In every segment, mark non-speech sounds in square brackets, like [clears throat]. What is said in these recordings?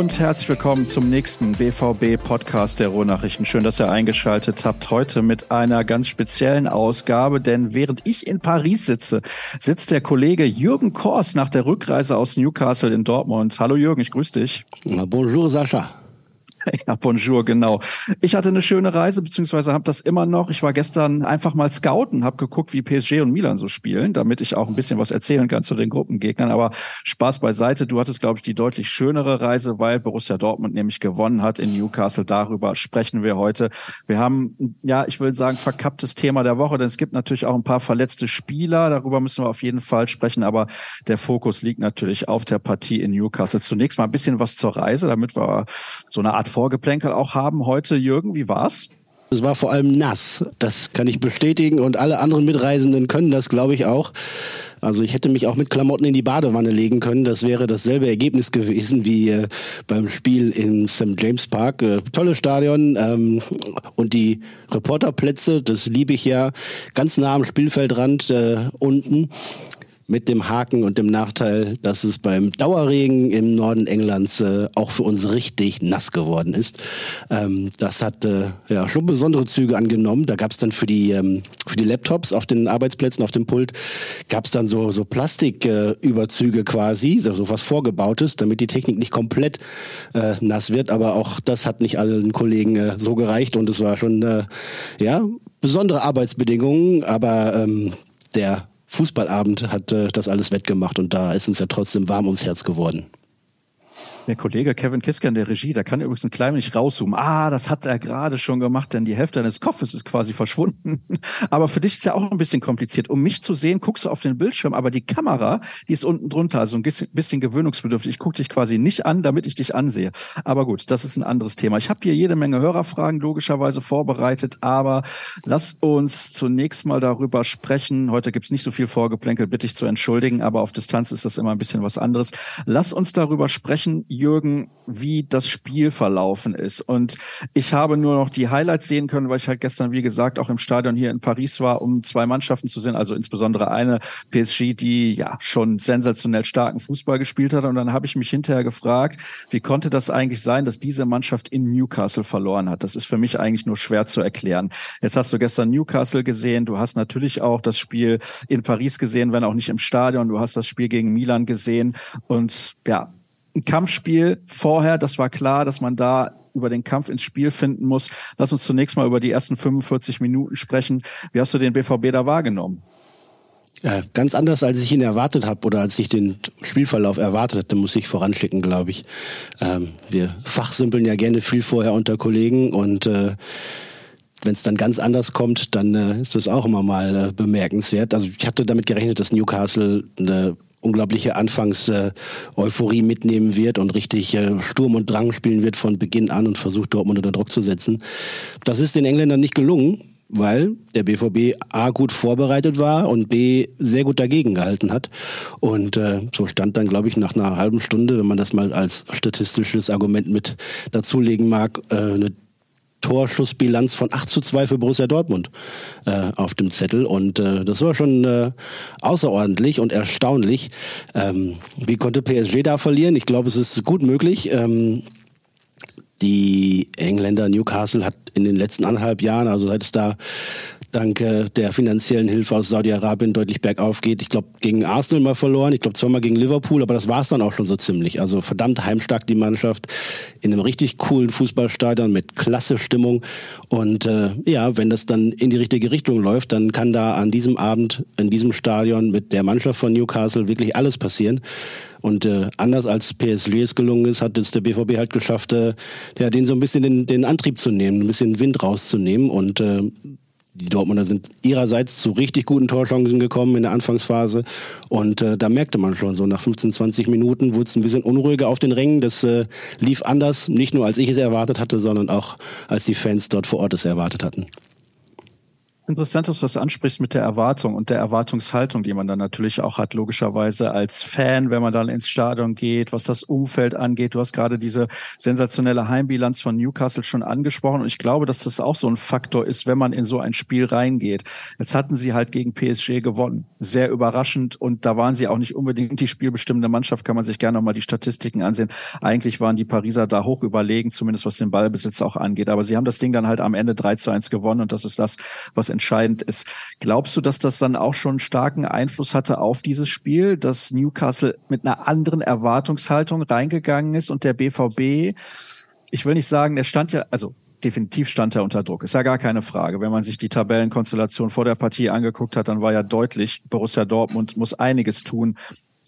Und herzlich willkommen zum nächsten BVB-Podcast der Ruhrnachrichten. Schön, dass ihr eingeschaltet habt heute mit einer ganz speziellen Ausgabe, denn während ich in Paris sitze, sitzt der Kollege Jürgen Kors nach der Rückreise aus Newcastle in Dortmund. Hallo Jürgen, ich grüße dich. Bonjour Sascha. [laughs] Ja, bonjour, genau. Ich hatte eine schöne Reise, beziehungsweise habe das immer noch. Ich war gestern einfach mal scouten, habe geguckt, wie PSG und Milan so spielen, damit ich auch ein bisschen was erzählen kann zu den Gruppengegnern. Aber Spaß beiseite. Du hattest, glaube ich, die deutlich schönere Reise, weil Borussia Dortmund nämlich gewonnen hat in Newcastle. Darüber sprechen wir heute. Wir haben, ja, ich will sagen, verkapptes Thema der Woche, denn es gibt natürlich auch ein paar verletzte Spieler. Darüber müssen wir auf jeden Fall sprechen. Aber der Fokus liegt natürlich auf der Partie in Newcastle. Zunächst mal ein bisschen was zur Reise, damit wir so eine Art Vorgeplänkel auch haben heute. Jürgen, wie war's? Es war vor allem nass. Das kann ich bestätigen und alle anderen Mitreisenden können das, glaube ich, auch. Also ich hätte mich auch mit Klamotten in die Badewanne legen können. Das wäre dasselbe Ergebnis gewesen wie äh, beim Spiel im St. James Park. Äh, tolles Stadion ähm, und die Reporterplätze, das liebe ich ja, ganz nah am Spielfeldrand äh, unten mit dem Haken und dem Nachteil, dass es beim Dauerregen im Norden Englands äh, auch für uns richtig nass geworden ist. Ähm, das hat äh, ja schon besondere Züge angenommen. Da gab es dann für die ähm, für die Laptops auf den Arbeitsplätzen auf dem Pult gab es dann so so Plastiküberzüge äh, quasi, so, so was vorgebautes, damit die Technik nicht komplett äh, nass wird. Aber auch das hat nicht allen Kollegen äh, so gereicht und es war schon äh, ja besondere Arbeitsbedingungen, aber ähm, der Fußballabend hat äh, das alles wettgemacht und da ist uns ja trotzdem warm ums Herz geworden. Der Kollege Kevin Kisker in der Regie, der kann übrigens ein klein wenig rauszoomen. Ah, das hat er gerade schon gemacht, denn die Hälfte deines Kopfes ist quasi verschwunden. [laughs] Aber für dich ist ja auch ein bisschen kompliziert. Um mich zu sehen, guckst du auf den Bildschirm, aber die Kamera, die ist unten drunter, also ein bisschen gewöhnungsbedürftig. Ich gucke dich quasi nicht an, damit ich dich ansehe. Aber gut, das ist ein anderes Thema. Ich habe hier jede Menge Hörerfragen logischerweise vorbereitet, aber lass uns zunächst mal darüber sprechen. Heute gibt's nicht so viel Vorgeplänkel, bitte ich zu entschuldigen, aber auf Distanz ist das immer ein bisschen was anderes. Lass uns darüber sprechen, Jürgen, wie das Spiel verlaufen ist. Und ich habe nur noch die Highlights sehen können, weil ich halt gestern, wie gesagt, auch im Stadion hier in Paris war, um zwei Mannschaften zu sehen, also insbesondere eine PSG, die ja schon sensationell starken Fußball gespielt hat. Und dann habe ich mich hinterher gefragt, wie konnte das eigentlich sein, dass diese Mannschaft in Newcastle verloren hat? Das ist für mich eigentlich nur schwer zu erklären. Jetzt hast du gestern Newcastle gesehen, du hast natürlich auch das Spiel in Paris gesehen, wenn auch nicht im Stadion, du hast das Spiel gegen Milan gesehen. Und ja, ein Kampfspiel vorher, das war klar, dass man da über den Kampf ins Spiel finden muss. Lass uns zunächst mal über die ersten 45 Minuten sprechen. Wie hast du den BVB da wahrgenommen? Ja, ganz anders, als ich ihn erwartet habe oder als ich den Spielverlauf erwartet hatte, muss ich voranschicken, glaube ich. Ähm, wir fachsimpeln ja gerne viel vorher unter Kollegen und äh, wenn es dann ganz anders kommt, dann äh, ist das auch immer mal äh, bemerkenswert. Also ich hatte damit gerechnet, dass Newcastle eine unglaubliche Anfangs-Euphorie mitnehmen wird und richtig äh, Sturm und Drang spielen wird von Beginn an und versucht Dortmund unter Druck zu setzen. Das ist den Engländern nicht gelungen, weil der BVB A gut vorbereitet war und B sehr gut dagegen gehalten hat. Und äh, so stand dann, glaube ich, nach einer halben Stunde, wenn man das mal als statistisches Argument mit dazulegen mag, äh, eine Torschussbilanz von 8 zu 2 für Borussia Dortmund äh, auf dem Zettel. Und äh, das war schon äh, außerordentlich und erstaunlich. Ähm, wie konnte PSG da verlieren? Ich glaube, es ist gut möglich. Ähm, die Engländer Newcastle hat in den letzten anderthalb Jahren, also seit es da dank äh, der finanziellen Hilfe aus Saudi-Arabien deutlich bergauf geht. Ich glaube, gegen Arsenal mal verloren, ich glaube zweimal gegen Liverpool, aber das war es dann auch schon so ziemlich. Also verdammt heimstark die Mannschaft in einem richtig coolen Fußballstadion mit klasse Stimmung. Und äh, ja, wenn das dann in die richtige Richtung läuft, dann kann da an diesem Abend in diesem Stadion mit der Mannschaft von Newcastle wirklich alles passieren. Und äh, anders als PSG es gelungen ist, hat es der BVB halt geschafft, äh, ja, den so ein bisschen den, den Antrieb zu nehmen, ein bisschen Wind rauszunehmen. Und äh, die Dortmunder sind ihrerseits zu richtig guten Torchancen gekommen in der Anfangsphase. Und äh, da merkte man schon, so nach 15, 20 Minuten wurde es ein bisschen unruhiger auf den Rängen. Das äh, lief anders, nicht nur als ich es erwartet hatte, sondern auch als die Fans dort vor Ort es erwartet hatten. Interessant, dass du das ansprichst mit der Erwartung und der Erwartungshaltung, die man dann natürlich auch hat, logischerweise als Fan, wenn man dann ins Stadion geht, was das Umfeld angeht. Du hast gerade diese sensationelle Heimbilanz von Newcastle schon angesprochen und ich glaube, dass das auch so ein Faktor ist, wenn man in so ein Spiel reingeht. Jetzt hatten sie halt gegen PSG gewonnen. Sehr überraschend und da waren sie auch nicht unbedingt die spielbestimmende Mannschaft, kann man sich gerne nochmal die Statistiken ansehen. Eigentlich waren die Pariser da hoch überlegen, zumindest was den Ballbesitz auch angeht. Aber sie haben das Ding dann halt am Ende 3 zu 1 gewonnen und das ist das, was entscheidend ist. Glaubst du, dass das dann auch schon starken Einfluss hatte auf dieses Spiel, dass Newcastle mit einer anderen Erwartungshaltung reingegangen ist und der BVB, ich will nicht sagen, der stand ja, also definitiv stand er unter Druck. Ist ja gar keine Frage. Wenn man sich die Tabellenkonstellation vor der Partie angeguckt hat, dann war ja deutlich, Borussia Dortmund muss einiges tun,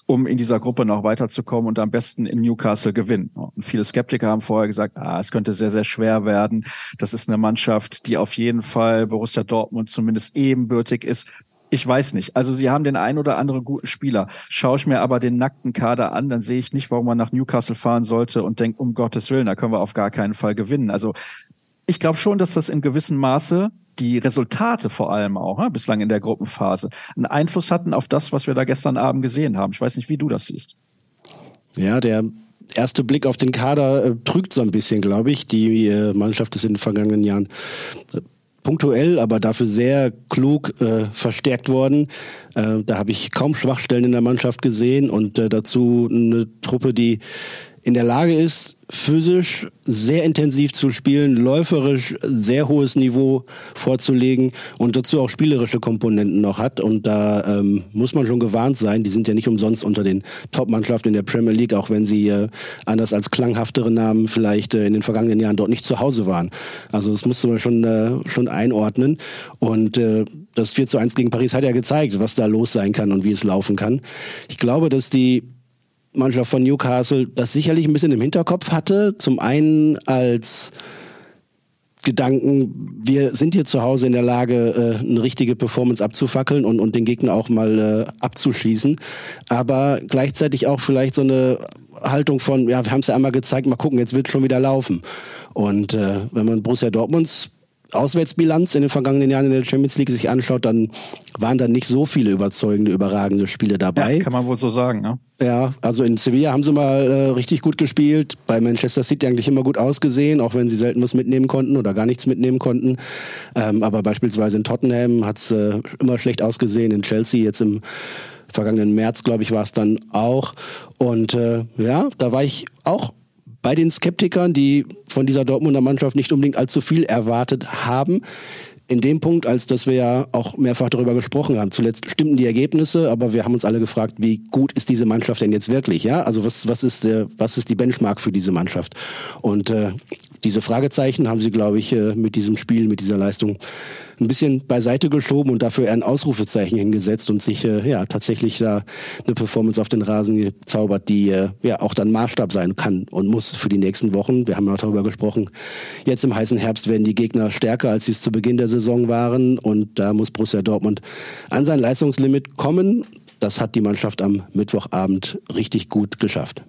um in dieser Gruppe noch weiterzukommen und am besten in Newcastle gewinnen. Und viele Skeptiker haben vorher gesagt, ah, es könnte sehr, sehr schwer werden. Das ist eine Mannschaft, die auf jeden Fall Borussia Dortmund zumindest ebenbürtig ist. Ich weiß nicht. Also sie haben den ein oder anderen guten Spieler. Schaue ich mir aber den nackten Kader an, dann sehe ich nicht, warum man nach Newcastle fahren sollte und denkt, um Gottes Willen, da können wir auf gar keinen Fall gewinnen. Also ich glaube schon, dass das in gewissem Maße die Resultate vor allem auch, ne, bislang in der Gruppenphase, einen Einfluss hatten auf das, was wir da gestern Abend gesehen haben. Ich weiß nicht, wie du das siehst. Ja, der erste Blick auf den Kader äh, trügt so ein bisschen, glaube ich. Die äh, Mannschaft ist in den vergangenen Jahren äh, punktuell, aber dafür sehr klug äh, verstärkt worden. Äh, da habe ich kaum Schwachstellen in der Mannschaft gesehen und äh, dazu eine Truppe, die in der Lage ist, physisch sehr intensiv zu spielen, läuferisch sehr hohes Niveau vorzulegen und dazu auch spielerische Komponenten noch hat. Und da ähm, muss man schon gewarnt sein. Die sind ja nicht umsonst unter den Top-Mannschaften in der Premier League, auch wenn sie äh, anders als klanghaftere Namen vielleicht äh, in den vergangenen Jahren dort nicht zu Hause waren. Also das musste man schon, äh, schon einordnen. Und äh, das 4 zu 1 gegen Paris hat ja gezeigt, was da los sein kann und wie es laufen kann. Ich glaube, dass die Mannschaft von Newcastle das sicherlich ein bisschen im Hinterkopf hatte. Zum einen als Gedanken, wir sind hier zu Hause in der Lage, äh, eine richtige Performance abzufackeln und, und den Gegner auch mal äh, abzuschießen. Aber gleichzeitig auch vielleicht so eine Haltung von, ja, wir haben es ja einmal gezeigt, mal gucken, jetzt wird schon wieder laufen. Und äh, wenn man Borussia Dortmunds Auswärtsbilanz in den vergangenen Jahren in der Champions League sich anschaut, dann waren da nicht so viele überzeugende, überragende Spiele dabei. Ja, kann man wohl so sagen, ne? Ja, also in Sevilla haben sie mal äh, richtig gut gespielt, bei Manchester City eigentlich immer gut ausgesehen, auch wenn sie selten was mitnehmen konnten oder gar nichts mitnehmen konnten. Ähm, aber beispielsweise in Tottenham hat's äh, immer schlecht ausgesehen, in Chelsea jetzt im vergangenen März, glaube ich, war es dann auch. Und äh, ja, da war ich auch bei den Skeptikern, die von dieser Dortmunder Mannschaft nicht unbedingt allzu viel erwartet haben. In dem Punkt, als dass wir ja auch mehrfach darüber gesprochen haben. Zuletzt stimmten die Ergebnisse, aber wir haben uns alle gefragt, wie gut ist diese Mannschaft denn jetzt wirklich? Ja, also was, was ist der, was ist die Benchmark für diese Mannschaft? Und äh, diese Fragezeichen haben sie, glaube ich, äh, mit diesem Spiel, mit dieser Leistung ein bisschen beiseite geschoben und dafür ein Ausrufezeichen hingesetzt und sich äh, ja tatsächlich da eine Performance auf den Rasen gezaubert, die äh, ja auch dann Maßstab sein kann und muss für die nächsten Wochen. Wir haben ja auch darüber gesprochen. Jetzt im heißen Herbst werden die Gegner stärker, als sie es zu Beginn der Saison waren und da muss Borussia Dortmund an sein Leistungslimit kommen. Das hat die Mannschaft am Mittwochabend richtig gut geschafft.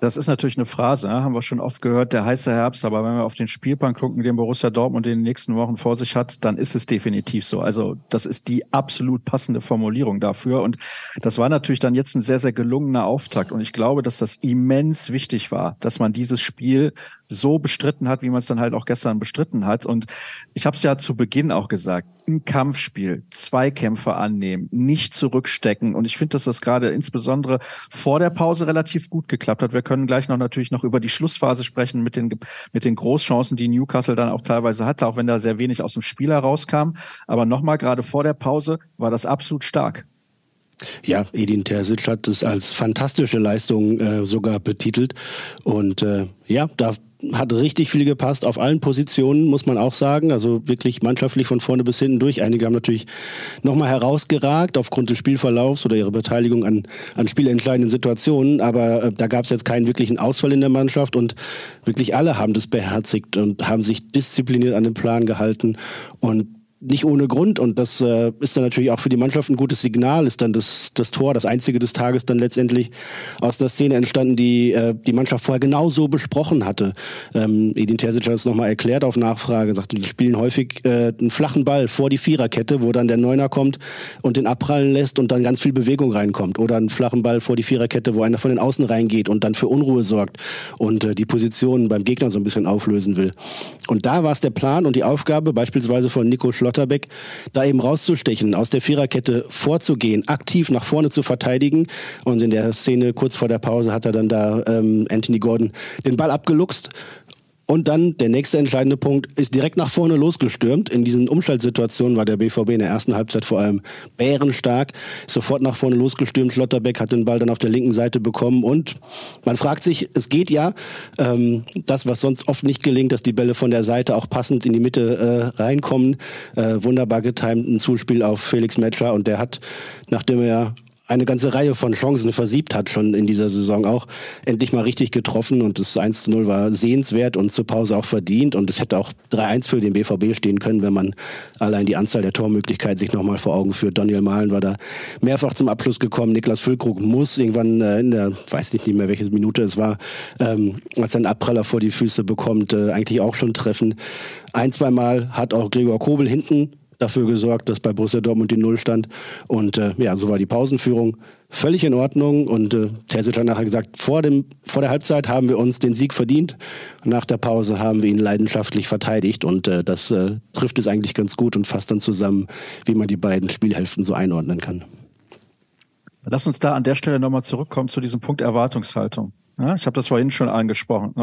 Das ist natürlich eine Phrase, haben wir schon oft gehört, der heiße Herbst. Aber wenn wir auf den Spielplan gucken, den Borussia Dortmund in den nächsten Wochen vor sich hat, dann ist es definitiv so. Also das ist die absolut passende Formulierung dafür. Und das war natürlich dann jetzt ein sehr, sehr gelungener Auftakt. Und ich glaube, dass das immens wichtig war, dass man dieses Spiel so bestritten hat, wie man es dann halt auch gestern bestritten hat. Und ich habe es ja zu Beginn auch gesagt, ein Kampfspiel, Zweikämpfe annehmen, nicht zurückstecken. Und ich finde, dass das gerade insbesondere vor der Pause relativ gut geklappt hat. Wir können gleich noch natürlich noch über die Schlussphase sprechen mit den, mit den Großchancen, die Newcastle dann auch teilweise hatte, auch wenn da sehr wenig aus dem Spiel herauskam. Aber nochmal, gerade vor der Pause war das absolut stark. Ja, Edin Terzic hat es als fantastische Leistung äh, sogar betitelt. Und äh, ja, da hat richtig viel gepasst auf allen Positionen, muss man auch sagen. Also wirklich mannschaftlich von vorne bis hinten durch. Einige haben natürlich nochmal herausgeragt aufgrund des Spielverlaufs oder ihrer Beteiligung an, an spielentscheidenden Situationen. Aber äh, da gab es jetzt keinen wirklichen Ausfall in der Mannschaft und wirklich alle haben das beherzigt und haben sich diszipliniert an den Plan gehalten. Und nicht ohne Grund und das äh, ist dann natürlich auch für die Mannschaft ein gutes Signal, ist dann das, das Tor, das einzige des Tages dann letztendlich aus einer Szene entstanden, die äh, die Mannschaft vorher genau so besprochen hatte. Ähm, Edin Terzic hat es nochmal erklärt auf Nachfrage, sagte, die spielen häufig äh, einen flachen Ball vor die Viererkette, wo dann der Neuner kommt und den abprallen lässt und dann ganz viel Bewegung reinkommt oder einen flachen Ball vor die Viererkette, wo einer von den Außen reingeht und dann für Unruhe sorgt und äh, die Positionen beim Gegner so ein bisschen auflösen will. Und da war es der Plan und die Aufgabe beispielsweise von Nico Schlotterbeck, da eben rauszustechen, aus der Viererkette vorzugehen, aktiv nach vorne zu verteidigen. Und in der Szene kurz vor der Pause hat er dann da ähm, Anthony Gordon den Ball abgeluchst und dann der nächste entscheidende Punkt ist direkt nach vorne losgestürmt. In diesen Umschaltsituationen war der BVB in der ersten Halbzeit vor allem bärenstark. Sofort nach vorne losgestürmt. Schlotterbeck hat den Ball dann auf der linken Seite bekommen und man fragt sich, es geht ja, ähm, das, was sonst oft nicht gelingt, dass die Bälle von der Seite auch passend in die Mitte äh, reinkommen. Äh, wunderbar getimt ein Zuspiel auf Felix Metscher und der hat, nachdem er eine ganze Reihe von Chancen versiebt hat, schon in dieser Saison auch, endlich mal richtig getroffen und das 1 zu 0 war sehenswert und zur Pause auch verdient und es hätte auch 3-1 für den BVB stehen können, wenn man allein die Anzahl der Tormöglichkeiten sich nochmal vor Augen führt. Daniel Mahlen war da mehrfach zum Abschluss gekommen, Niklas Füllkrug muss irgendwann äh, in der, weiß nicht mehr welche Minute es war, ähm, als er einen Abpraller vor die Füße bekommt, äh, eigentlich auch schon treffen. Ein, zwei Mal hat auch Gregor Kobel hinten dafür gesorgt, dass bei Borussia Dortmund die Null stand. Und äh, ja, so war die Pausenführung völlig in Ordnung. Und äh, Terzic hat nachher gesagt, vor, dem, vor der Halbzeit haben wir uns den Sieg verdient. Nach der Pause haben wir ihn leidenschaftlich verteidigt. Und äh, das äh, trifft es eigentlich ganz gut und fasst dann zusammen, wie man die beiden Spielhälften so einordnen kann. Lass uns da an der Stelle nochmal zurückkommen zu diesem Punkt Erwartungshaltung. Ich habe das vorhin schon angesprochen.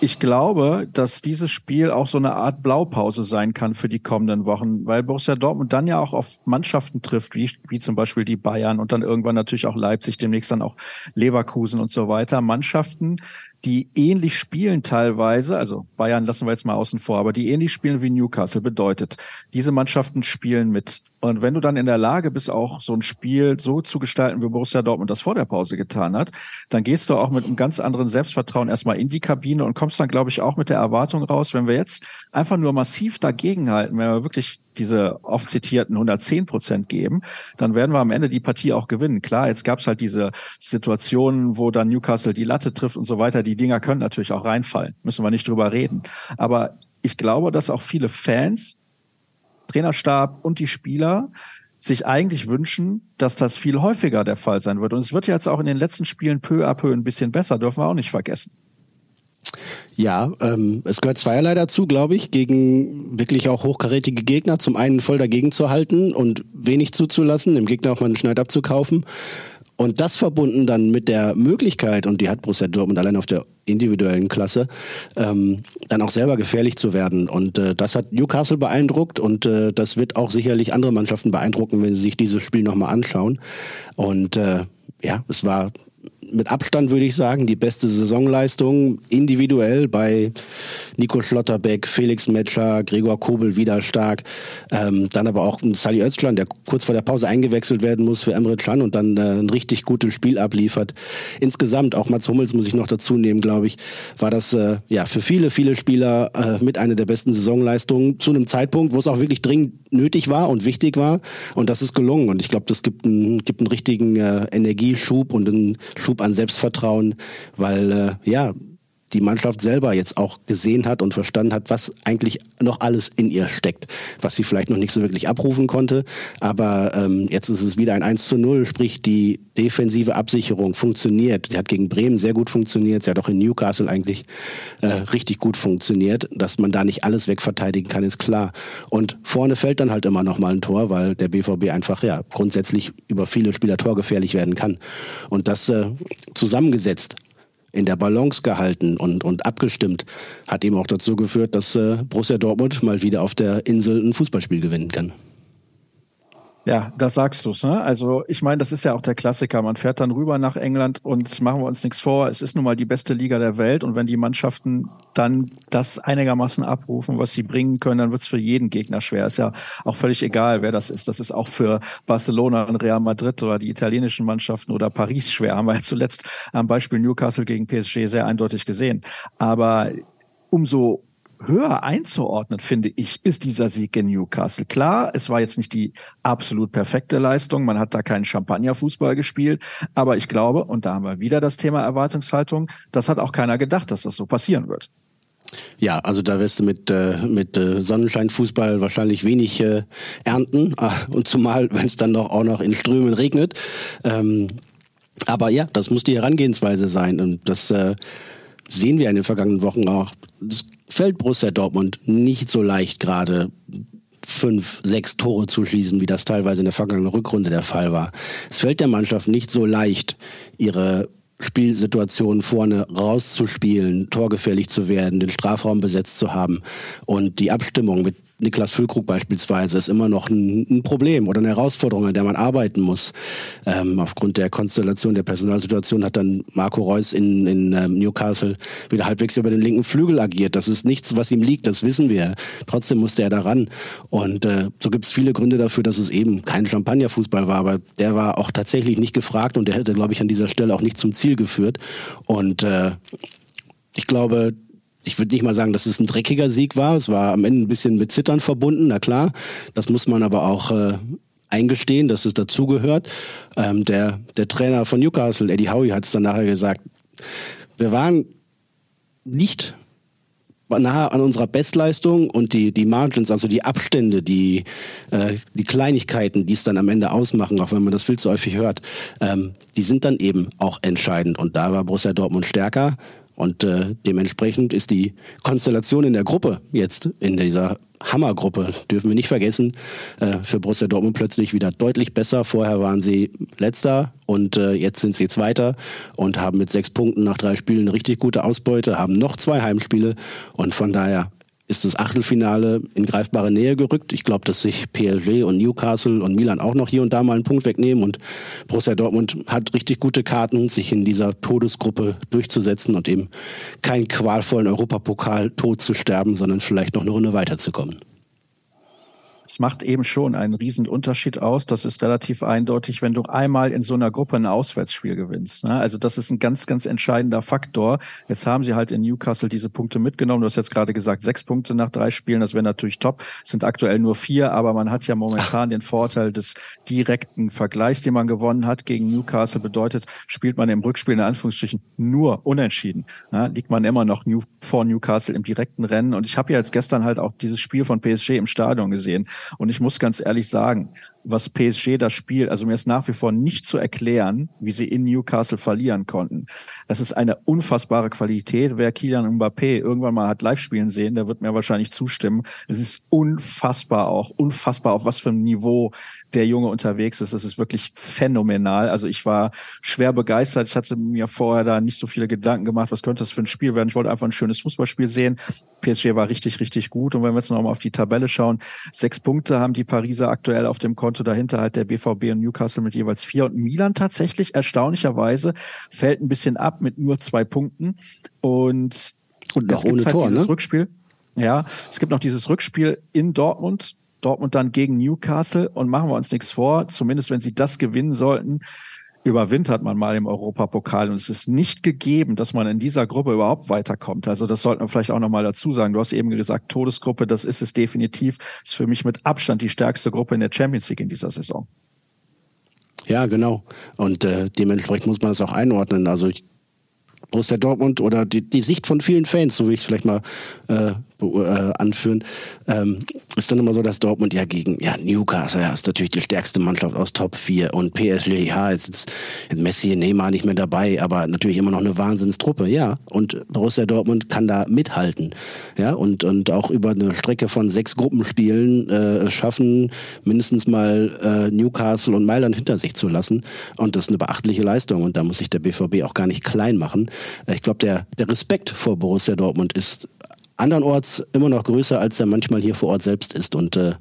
Ich glaube, dass dieses Spiel auch so eine Art Blaupause sein kann für die kommenden Wochen, weil Borussia Dortmund dann ja auch auf Mannschaften trifft, wie, wie zum Beispiel die Bayern und dann irgendwann natürlich auch Leipzig, demnächst dann auch Leverkusen und so weiter. Mannschaften, die ähnlich spielen teilweise, also Bayern lassen wir jetzt mal außen vor, aber die ähnlich spielen wie Newcastle, bedeutet, diese Mannschaften spielen mit. Und wenn du dann in der Lage bist, auch so ein Spiel so zu gestalten, wie Borussia Dortmund das vor der Pause getan hat, dann gehst du auch mit einem ganz anderen Selbstvertrauen erstmal in die Kabine und kommst dann, glaube ich, auch mit der Erwartung raus, wenn wir jetzt einfach nur massiv dagegenhalten, wenn wir wirklich diese oft zitierten 110 Prozent geben, dann werden wir am Ende die Partie auch gewinnen. Klar, jetzt gab es halt diese Situationen, wo dann Newcastle die Latte trifft und so weiter. Die Dinger können natürlich auch reinfallen, müssen wir nicht drüber reden. Aber ich glaube, dass auch viele Fans, Trainerstab und die Spieler sich eigentlich wünschen, dass das viel häufiger der Fall sein wird. Und es wird jetzt auch in den letzten Spielen peu à peu ein bisschen besser, dürfen wir auch nicht vergessen. Ja, ähm, es gehört zweierlei dazu, glaube ich, gegen wirklich auch hochkarätige Gegner. Zum einen voll dagegen zu halten und wenig zuzulassen, dem Gegner auch mal einen Schneid abzukaufen. Und das verbunden dann mit der Möglichkeit, und die hat Borussia Dortmund allein auf der individuellen Klasse, ähm, dann auch selber gefährlich zu werden. Und äh, das hat Newcastle beeindruckt und äh, das wird auch sicherlich andere Mannschaften beeindrucken, wenn sie sich dieses Spiel nochmal anschauen. Und äh, ja, es war mit Abstand würde ich sagen, die beste Saisonleistung individuell bei Nico Schlotterbeck, Felix Metscher, Gregor Kobel wieder stark. Ähm, dann aber auch Sally Özcan, der kurz vor der Pause eingewechselt werden muss für Emre Can und dann äh, ein richtig gutes Spiel abliefert. Insgesamt, auch Mats Hummels muss ich noch dazu nehmen, glaube ich, war das äh, ja für viele, viele Spieler äh, mit einer der besten Saisonleistungen zu einem Zeitpunkt, wo es auch wirklich dringend nötig war und wichtig war. Und das ist gelungen. Und ich glaube, das gibt einen, gibt einen richtigen äh, Energieschub und einen Schub an Selbstvertrauen, weil äh, ja, die Mannschaft selber jetzt auch gesehen hat und verstanden hat, was eigentlich noch alles in ihr steckt, was sie vielleicht noch nicht so wirklich abrufen konnte. Aber ähm, jetzt ist es wieder ein 1 zu 0, sprich die defensive Absicherung funktioniert. Die hat gegen Bremen sehr gut funktioniert, sie hat auch in Newcastle eigentlich äh, richtig gut funktioniert. Dass man da nicht alles wegverteidigen kann, ist klar. Und vorne fällt dann halt immer noch mal ein Tor, weil der BVB einfach ja grundsätzlich über viele Spieler torgefährlich werden kann. Und das äh, zusammengesetzt in der Balance gehalten und, und abgestimmt, hat eben auch dazu geführt, dass äh, Borussia Dortmund mal wieder auf der Insel ein Fußballspiel gewinnen kann. Ja, das sagst du's. Ne? Also ich meine, das ist ja auch der Klassiker. Man fährt dann rüber nach England und machen wir uns nichts vor. Es ist nun mal die beste Liga der Welt und wenn die Mannschaften dann das einigermaßen abrufen, was sie bringen können, dann wird's für jeden Gegner schwer. Ist ja auch völlig egal, wer das ist. Das ist auch für Barcelona und Real Madrid oder die italienischen Mannschaften oder Paris schwer. Haben wir ja zuletzt am Beispiel Newcastle gegen PSG sehr eindeutig gesehen. Aber umso höher einzuordnen, finde ich, ist dieser Sieg in Newcastle. Klar, es war jetzt nicht die absolut perfekte Leistung, man hat da keinen Champagnerfußball gespielt, aber ich glaube, und da haben wir wieder das Thema Erwartungshaltung, das hat auch keiner gedacht, dass das so passieren wird. Ja, also da wirst du mit, äh, mit äh, Sonnenscheinfußball wahrscheinlich wenig äh, ernten. [laughs] Und zumal, wenn es dann noch, auch noch in Strömen regnet. Ähm, aber ja, das muss die Herangehensweise sein. Und das äh, sehen wir in den vergangenen Wochen auch. Es fällt Borussia Dortmund nicht so leicht gerade fünf, sechs Tore zu schießen, wie das teilweise in der vergangenen Rückrunde der Fall war. Es fällt der Mannschaft nicht so leicht, ihre Spielsituationen vorne rauszuspielen, torgefährlich zu werden, den Strafraum besetzt zu haben. Und die Abstimmung mit Niklas Füllkrug beispielsweise ist immer noch ein, ein, Problem oder eine Herausforderung, an der man arbeiten muss. Ähm, aufgrund der Konstellation der Personalsituation hat dann Marco Reus in, in ähm, Newcastle wieder halbwegs über den linken Flügel agiert. Das ist nichts, was ihm liegt, das wissen wir. Trotzdem musste er daran. Und äh, so gibt es viele Gründe dafür, dass es eben kein Champagnerfußball war, aber der war auch tatsächlich nicht gefragt und der hätte, glaube ich, an dieser Stelle auch nicht zum Ziel geführt. Und äh, ich glaube, ich würde nicht mal sagen, dass es ein dreckiger Sieg war. Es war am Ende ein bisschen mit Zittern verbunden, na klar. Das muss man aber auch äh, eingestehen, dass es dazugehört. Ähm, der, der Trainer von Newcastle, Eddie Howie, hat es dann nachher gesagt, wir waren nicht nahe an unserer Bestleistung und die, die Margins, also die Abstände, die, äh, die Kleinigkeiten, die es dann am Ende ausmachen, auch wenn man das viel zu häufig hört, ähm, die sind dann eben auch entscheidend. Und da war Borussia Dortmund stärker. Und äh, dementsprechend ist die Konstellation in der Gruppe jetzt, in dieser Hammergruppe, dürfen wir nicht vergessen, äh, für Borussia Dortmund plötzlich wieder deutlich besser. Vorher waren sie letzter und äh, jetzt sind sie zweiter und haben mit sechs Punkten nach drei Spielen eine richtig gute Ausbeute, haben noch zwei Heimspiele und von daher ist das Achtelfinale in greifbare Nähe gerückt. Ich glaube, dass sich PSG und Newcastle und Milan auch noch hier und da mal einen Punkt wegnehmen. Und Borussia Dortmund hat richtig gute Karten, sich in dieser Todesgruppe durchzusetzen und eben keinen qualvollen Europapokal tot zu sterben, sondern vielleicht noch eine Runde weiterzukommen es macht eben schon einen riesen Unterschied aus. Das ist relativ eindeutig, wenn du einmal in so einer Gruppe ein Auswärtsspiel gewinnst. Ne? Also das ist ein ganz, ganz entscheidender Faktor. Jetzt haben sie halt in Newcastle diese Punkte mitgenommen. Du hast jetzt gerade gesagt, sechs Punkte nach drei Spielen. Das wäre natürlich top. Es sind aktuell nur vier, aber man hat ja momentan den Vorteil des direkten Vergleichs, den man gewonnen hat gegen Newcastle. Bedeutet, spielt man im Rückspiel in Anführungsstrichen nur unentschieden. Ne? Liegt man immer noch New vor Newcastle im direkten Rennen. Und ich habe ja jetzt gestern halt auch dieses Spiel von PSG im Stadion gesehen. Und ich muss ganz ehrlich sagen, was PSG das Spiel, also mir ist nach wie vor nicht zu erklären, wie sie in Newcastle verlieren konnten. Das ist eine unfassbare Qualität. Wer Kylian Mbappé irgendwann mal hat live spielen sehen, der wird mir wahrscheinlich zustimmen. Es ist unfassbar auch, unfassbar auf was für einem Niveau der Junge unterwegs ist. Das ist wirklich phänomenal. Also ich war schwer begeistert. Ich hatte mir vorher da nicht so viele Gedanken gemacht, was könnte das für ein Spiel werden. Ich wollte einfach ein schönes Fußballspiel sehen. PSG war richtig, richtig gut. Und wenn wir jetzt noch mal auf die Tabelle schauen, sechs Punkte haben die Pariser aktuell auf dem Konto. Dahinter halt der BVB und Newcastle mit jeweils vier. Und Milan tatsächlich erstaunlicherweise fällt ein bisschen ab mit nur zwei Punkten. Und, und noch ohne halt Tor, ne? Rückspiel. Ja, es gibt noch dieses Rückspiel in Dortmund Dortmund dann gegen Newcastle und machen wir uns nichts vor, zumindest wenn sie das gewinnen sollten, überwintert man mal im Europapokal und es ist nicht gegeben, dass man in dieser Gruppe überhaupt weiterkommt. Also das sollten wir vielleicht auch nochmal dazu sagen. Du hast eben gesagt, Todesgruppe, das ist es definitiv. Das ist für mich mit Abstand die stärkste Gruppe in der Champions League in dieser Saison. Ja, genau. Und äh, dementsprechend muss man das auch einordnen. Also ich Borussia Dortmund oder die, die Sicht von vielen Fans, so wie ich es vielleicht mal äh, äh, anführen, ähm, ist dann immer so, dass Dortmund ja gegen ja, Newcastle ja, ist natürlich die stärkste Mannschaft aus Top 4 und PSG, ja, jetzt ist Messi, Neymar nicht mehr dabei, aber natürlich immer noch eine Wahnsinnstruppe, ja. Und Borussia Dortmund kann da mithalten, ja, und, und auch über eine Strecke von sechs Gruppenspielen äh, schaffen, mindestens mal äh, Newcastle und Mailand hinter sich zu lassen. Und das ist eine beachtliche Leistung und da muss sich der BVB auch gar nicht klein machen. Ich glaube, der, der Respekt vor Borussia Dortmund ist andernorts immer noch größer, als er manchmal hier vor Ort selbst ist. Und äh,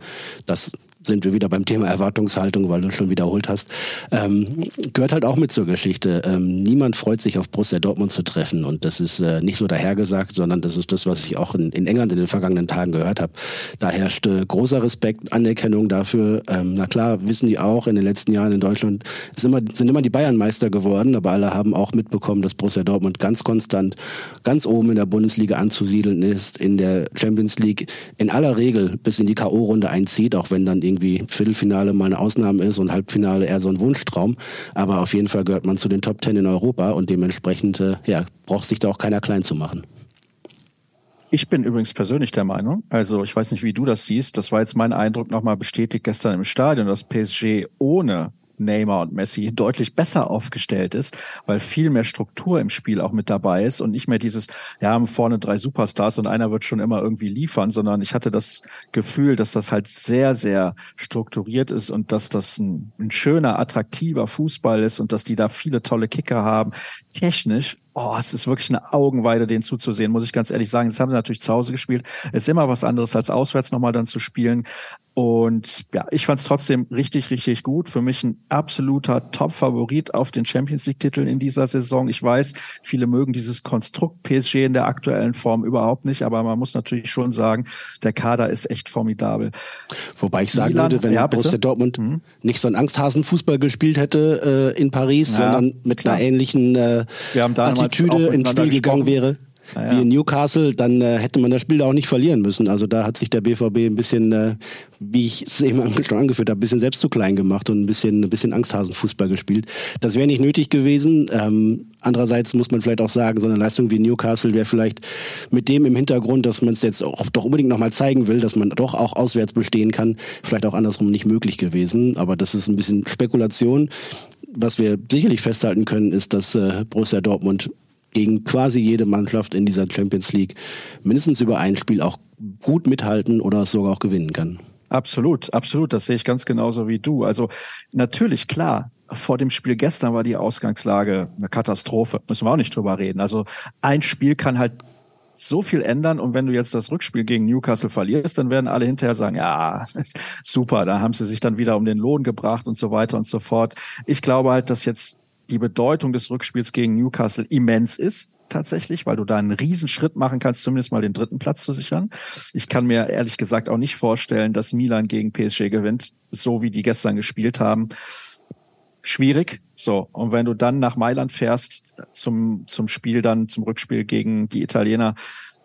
das sind wir wieder beim Thema Erwartungshaltung, weil du schon wiederholt hast, ähm, gehört halt auch mit zur Geschichte. Ähm, niemand freut sich auf Borussia Dortmund zu treffen und das ist äh, nicht so dahergesagt, sondern das ist das, was ich auch in, in England in den vergangenen Tagen gehört habe. Da herrschte großer Respekt, Anerkennung dafür. Ähm, na klar, wissen die auch, in den letzten Jahren in Deutschland ist immer, sind immer die Bayern Meister geworden, aber alle haben auch mitbekommen, dass Borussia Dortmund ganz konstant ganz oben in der Bundesliga anzusiedeln ist, in der Champions League in aller Regel bis in die K.O.-Runde einzieht, auch wenn dann irgendwie irgendwie Viertelfinale mal eine Ausnahme ist und Halbfinale eher so ein Wunschtraum. Aber auf jeden Fall gehört man zu den Top Ten in Europa und dementsprechend äh, ja, braucht sich da auch keiner klein zu machen. Ich bin übrigens persönlich der Meinung, also ich weiß nicht, wie du das siehst, das war jetzt mein Eindruck nochmal bestätigt gestern im Stadion, dass PSG ohne Neymar und Messi deutlich besser aufgestellt ist, weil viel mehr Struktur im Spiel auch mit dabei ist und nicht mehr dieses, ja, haben vorne drei Superstars und einer wird schon immer irgendwie liefern, sondern ich hatte das Gefühl, dass das halt sehr, sehr strukturiert ist und dass das ein, ein schöner, attraktiver Fußball ist und dass die da viele tolle Kicker haben. Technisch oh, es ist wirklich eine Augenweide, den zuzusehen, muss ich ganz ehrlich sagen. Das haben sie natürlich zu Hause gespielt. Es ist immer was anderes, als auswärts nochmal dann zu spielen. Und ja, ich fand es trotzdem richtig, richtig gut. Für mich ein absoluter Top-Favorit auf den Champions League-Titel in dieser Saison. Ich weiß, viele mögen dieses Konstrukt PSG in der aktuellen Form überhaupt nicht, aber man muss natürlich schon sagen, der Kader ist echt formidabel. Wobei ich sagen Milan, würde, wenn ja, Borussia Dortmund mhm. nicht so einen Angsthasen-Fußball gespielt hätte äh, in Paris, ja, sondern mit klar. einer ähnlichen äh, Attitüde ins Spiel gegangen wäre ja. wie in Newcastle, dann äh, hätte man das Spiel auch nicht verlieren müssen. Also da hat sich der BVB ein bisschen, äh, wie ich es eben [laughs] schon angeführt habe, ein bisschen selbst zu klein gemacht und ein bisschen, ein bisschen Angsthasenfußball gespielt. Das wäre nicht nötig gewesen. Ähm, andererseits muss man vielleicht auch sagen, so eine Leistung wie Newcastle wäre vielleicht mit dem im Hintergrund, dass man es jetzt auch doch unbedingt nochmal zeigen will, dass man doch auch auswärts bestehen kann, vielleicht auch andersrum nicht möglich gewesen. Aber das ist ein bisschen Spekulation. Was wir sicherlich festhalten können, ist, dass äh, Borussia Dortmund gegen quasi jede Mannschaft in dieser Champions League mindestens über ein Spiel auch gut mithalten oder sogar auch gewinnen kann. Absolut, absolut. Das sehe ich ganz genauso wie du. Also natürlich, klar, vor dem Spiel gestern war die Ausgangslage eine Katastrophe. Müssen wir auch nicht drüber reden. Also ein Spiel kann halt so viel ändern und wenn du jetzt das Rückspiel gegen Newcastle verlierst, dann werden alle hinterher sagen, ja, [laughs] super, da haben sie sich dann wieder um den Lohn gebracht und so weiter und so fort. Ich glaube halt, dass jetzt die Bedeutung des Rückspiels gegen Newcastle immens ist tatsächlich, weil du da einen Riesenschritt machen kannst, zumindest mal den dritten Platz zu sichern. Ich kann mir ehrlich gesagt auch nicht vorstellen, dass Milan gegen PSG gewinnt, so wie die gestern gespielt haben. Schwierig. So. Und wenn du dann nach Mailand fährst zum, zum Spiel dann, zum Rückspiel gegen die Italiener,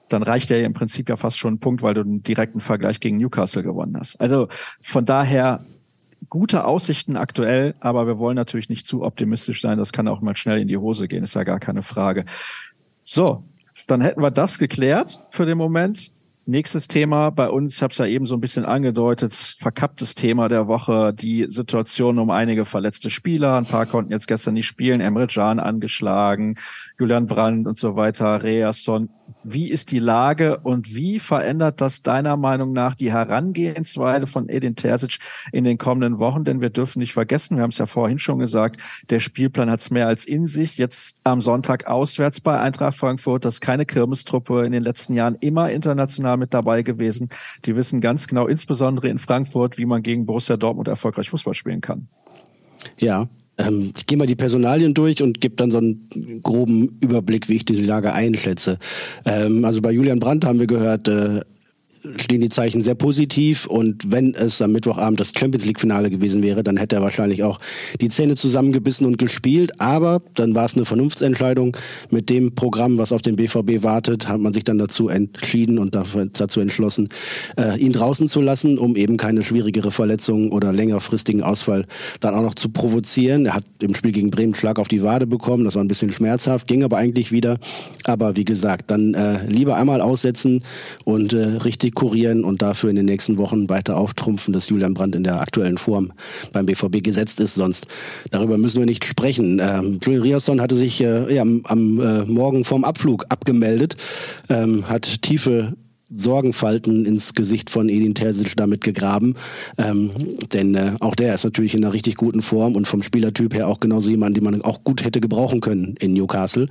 dann reicht der im Prinzip ja fast schon ein Punkt, weil du einen direkten Vergleich gegen Newcastle gewonnen hast. Also von daher gute Aussichten aktuell, aber wir wollen natürlich nicht zu optimistisch sein. Das kann auch mal schnell in die Hose gehen, ist ja gar keine Frage. So, dann hätten wir das geklärt für den Moment. Nächstes Thema bei uns, ich habe es ja eben so ein bisschen angedeutet, verkapptes Thema der Woche, die Situation um einige verletzte Spieler. Ein paar konnten jetzt gestern nicht spielen, Emre Can angeschlagen, Julian Brandt und so weiter, Reasson. Wie ist die Lage und wie verändert das deiner Meinung nach die Herangehensweise von Edin Terzic in den kommenden Wochen? Denn wir dürfen nicht vergessen, wir haben es ja vorhin schon gesagt, der Spielplan hat es mehr als in sich. Jetzt am Sonntag auswärts bei Eintracht Frankfurt, das ist keine Kirmestruppe in den letzten Jahren immer international mit dabei gewesen. Die wissen ganz genau, insbesondere in Frankfurt, wie man gegen Borussia Dortmund erfolgreich Fußball spielen kann. Ja, ähm, ich gehe mal die Personalien durch und gebe dann so einen groben Überblick, wie ich die Lage einschätze. Ähm, also bei Julian Brandt haben wir gehört, äh, stehen die Zeichen sehr positiv. Und wenn es am Mittwochabend das Champions League Finale gewesen wäre, dann hätte er wahrscheinlich auch die Zähne zusammengebissen und gespielt, aber dann war es eine Vernunftsentscheidung. Mit dem Programm, was auf den BVB wartet, hat man sich dann dazu entschieden und dazu entschlossen, äh, ihn draußen zu lassen, um eben keine schwierigere Verletzung oder längerfristigen Ausfall dann auch noch zu provozieren. Er hat im Spiel gegen Bremen Schlag auf die Wade bekommen, das war ein bisschen schmerzhaft, ging aber eigentlich wieder, aber wie gesagt, dann äh, lieber einmal aussetzen und äh, richtig kurieren und dafür in den nächsten Wochen weiter auftrumpfen, dass Julian Brandt in der aktuellen Form beim BVB gesetzt ist. Sonst darüber müssen wir nicht sprechen. Ähm, Julian Riasson hatte sich äh, ja, am, am äh, Morgen vorm Abflug abgemeldet, ähm, hat tiefe Sorgenfalten ins Gesicht von Edin Terzic damit gegraben. Ähm, denn äh, auch der ist natürlich in einer richtig guten Form und vom Spielertyp her auch genauso jemand, den man auch gut hätte gebrauchen können in Newcastle.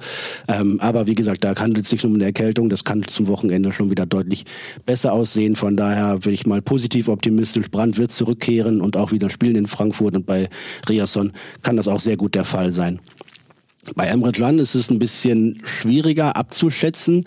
Ähm, aber wie gesagt, da handelt es sich um eine Erkältung. Das kann zum Wochenende schon wieder deutlich besser aussehen. Von daher würde ich mal positiv optimistisch. Brand wird zurückkehren und auch wieder spielen in Frankfurt und bei Riasson kann das auch sehr gut der Fall sein. Bei Emre Can ist es ein bisschen schwieriger abzuschätzen.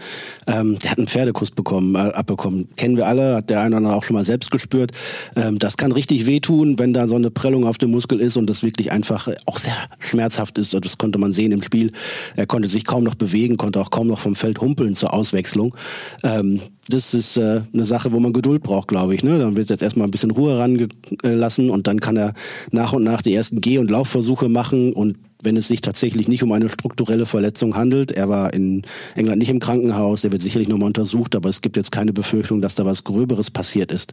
Ähm, der hat einen Pferdekuss bekommen, äh, abbekommen. Kennen wir alle, hat der eine oder andere auch schon mal selbst gespürt. Ähm, das kann richtig wehtun, wenn da so eine Prellung auf dem Muskel ist und das wirklich einfach auch sehr schmerzhaft ist. Das konnte man sehen im Spiel. Er konnte sich kaum noch bewegen, konnte auch kaum noch vom Feld humpeln zur Auswechslung. Ähm, das ist äh, eine Sache, wo man Geduld braucht, glaube ich. Ne? Dann wird jetzt erstmal ein bisschen Ruhe rangelassen und dann kann er nach und nach die ersten Geh- und Laufversuche machen und wenn es sich tatsächlich nicht um eine strukturelle Verletzung handelt. Er war in England nicht im Krankenhaus, der wird sicherlich nochmal untersucht, aber es gibt jetzt keine Befürchtung, dass da was Gröberes passiert ist.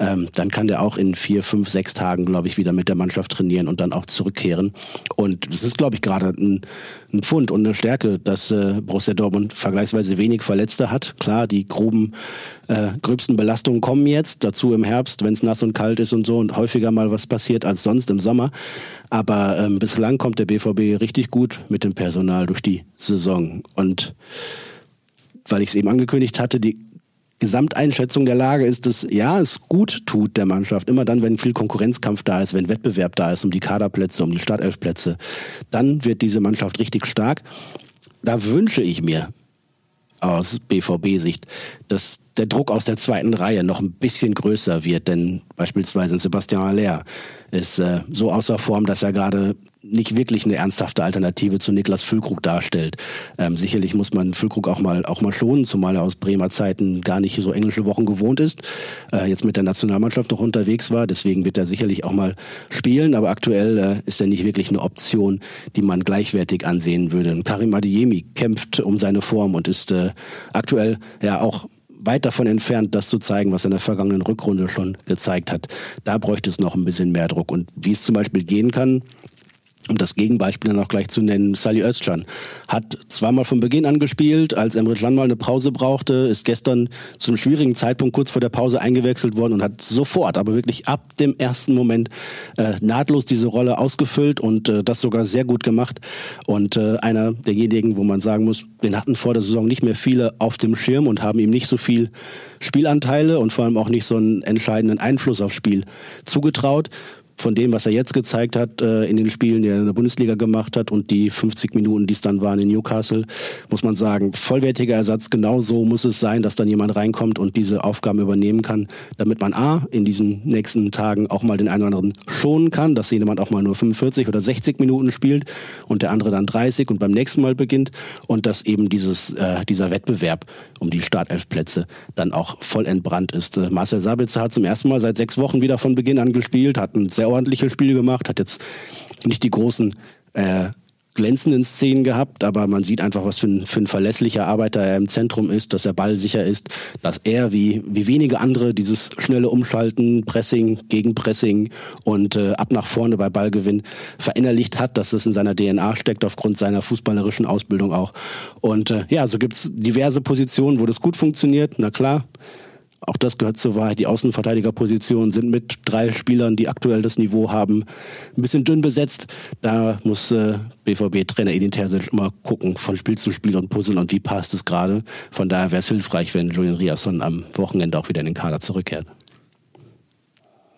Ähm, dann kann der auch in vier, fünf, sechs Tagen, glaube ich, wieder mit der Mannschaft trainieren und dann auch zurückkehren. Und es ist, glaube ich, gerade ein, ein Pfund und eine Stärke, dass äh, Borussia Dortmund vergleichsweise wenig Verletzte hat. Klar, die groben, äh, gröbsten Belastungen kommen jetzt, dazu im Herbst, wenn es nass und kalt ist und so und häufiger mal was passiert als sonst im Sommer. Aber ähm, bislang kommt der BVB richtig gut mit dem Personal durch die Saison. Und weil ich es eben angekündigt hatte, die Gesamteinschätzung der Lage ist, dass ja, es gut tut der Mannschaft, immer dann, wenn viel Konkurrenzkampf da ist, wenn Wettbewerb da ist um die Kaderplätze, um die Startelfplätze, dann wird diese Mannschaft richtig stark. Da wünsche ich mir aus BVB-Sicht, dass der Druck aus der zweiten Reihe noch ein bisschen größer wird, denn beispielsweise Sebastian Aller ist äh, so außer Form, dass er gerade nicht wirklich eine ernsthafte Alternative zu Niklas Füllkrug darstellt. Ähm, sicherlich muss man Füllkrug auch mal auch mal schonen, zumal er aus Bremer Zeiten gar nicht so englische Wochen gewohnt ist. Äh, jetzt mit der Nationalmannschaft noch unterwegs war, deswegen wird er sicherlich auch mal spielen. Aber aktuell äh, ist er nicht wirklich eine Option, die man gleichwertig ansehen würde. Karim Adeyemi kämpft um seine Form und ist äh, aktuell ja auch weit davon entfernt, das zu zeigen, was er in der vergangenen Rückrunde schon gezeigt hat. Da bräuchte es noch ein bisschen mehr Druck. Und wie es zum Beispiel gehen kann, um das Gegenbeispiel dann auch gleich zu nennen, Sally Özcan hat zweimal von Beginn an gespielt, als Emre Can mal eine Pause brauchte, ist gestern zum schwierigen Zeitpunkt kurz vor der Pause eingewechselt worden und hat sofort, aber wirklich ab dem ersten Moment äh, nahtlos diese Rolle ausgefüllt und äh, das sogar sehr gut gemacht. Und äh, einer derjenigen, wo man sagen muss, den hatten vor der Saison nicht mehr viele auf dem Schirm und haben ihm nicht so viel Spielanteile und vor allem auch nicht so einen entscheidenden Einfluss aufs Spiel zugetraut von dem, was er jetzt gezeigt hat äh, in den Spielen, die er in der Bundesliga gemacht hat und die 50 Minuten, die es dann waren in Newcastle, muss man sagen, vollwertiger Ersatz. Genau so muss es sein, dass dann jemand reinkommt und diese Aufgaben übernehmen kann, damit man A, in diesen nächsten Tagen auch mal den einen oder anderen schonen kann, dass jemand auch mal nur 45 oder 60 Minuten spielt und der andere dann 30 und beim nächsten Mal beginnt und dass eben dieses, äh, dieser Wettbewerb um die Startelfplätze dann auch voll entbrannt ist. Äh, Marcel Sabitzer hat zum ersten Mal seit sechs Wochen wieder von Beginn an gespielt, hat ein sehr ordentliches Spiel gemacht, hat jetzt nicht die großen äh, glänzenden Szenen gehabt, aber man sieht einfach, was für ein, für ein verlässlicher Arbeiter er im Zentrum ist, dass er ballsicher ist, dass er wie, wie wenige andere dieses schnelle Umschalten, Pressing, Gegenpressing und äh, ab nach vorne bei Ballgewinn verinnerlicht hat, dass das in seiner DNA steckt, aufgrund seiner fußballerischen Ausbildung auch. Und äh, ja, so gibt's diverse Positionen, wo das gut funktioniert, na klar. Auch das gehört zur Wahrheit. Die Außenverteidigerpositionen sind mit drei Spielern, die aktuell das Niveau haben, ein bisschen dünn besetzt. Da muss äh, BVB-Trainer Edin Terzic immer gucken, von Spiel zu Spiel und puzzeln und wie passt es gerade. Von daher wäre es hilfreich, wenn Julian Riasson am Wochenende auch wieder in den Kader zurückkehrt.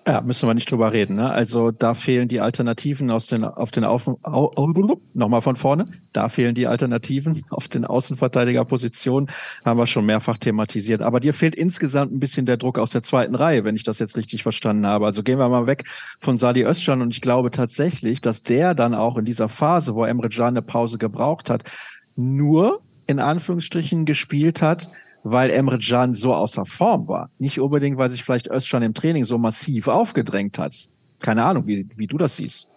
Ja, müssen wir nicht drüber reden. Ne? Also da fehlen die Alternativen aus den auf den Auf au, nochmal von vorne. Da fehlen die Alternativen [laughs] auf den Außenverteidigerpositionen. Haben wir schon mehrfach thematisiert. Aber dir fehlt insgesamt ein bisschen der Druck aus der zweiten Reihe, wenn ich das jetzt richtig verstanden habe. Also gehen wir mal weg von Sadi Özcan und ich glaube tatsächlich, dass der dann auch in dieser Phase, wo Emre Can eine Pause gebraucht hat, nur in Anführungsstrichen gespielt hat, weil Emre Can so außer Form war. Nicht unbedingt, weil sich vielleicht Özcan im Training so massiv aufgedrängt hat. Keine Ahnung, wie, wie du das siehst.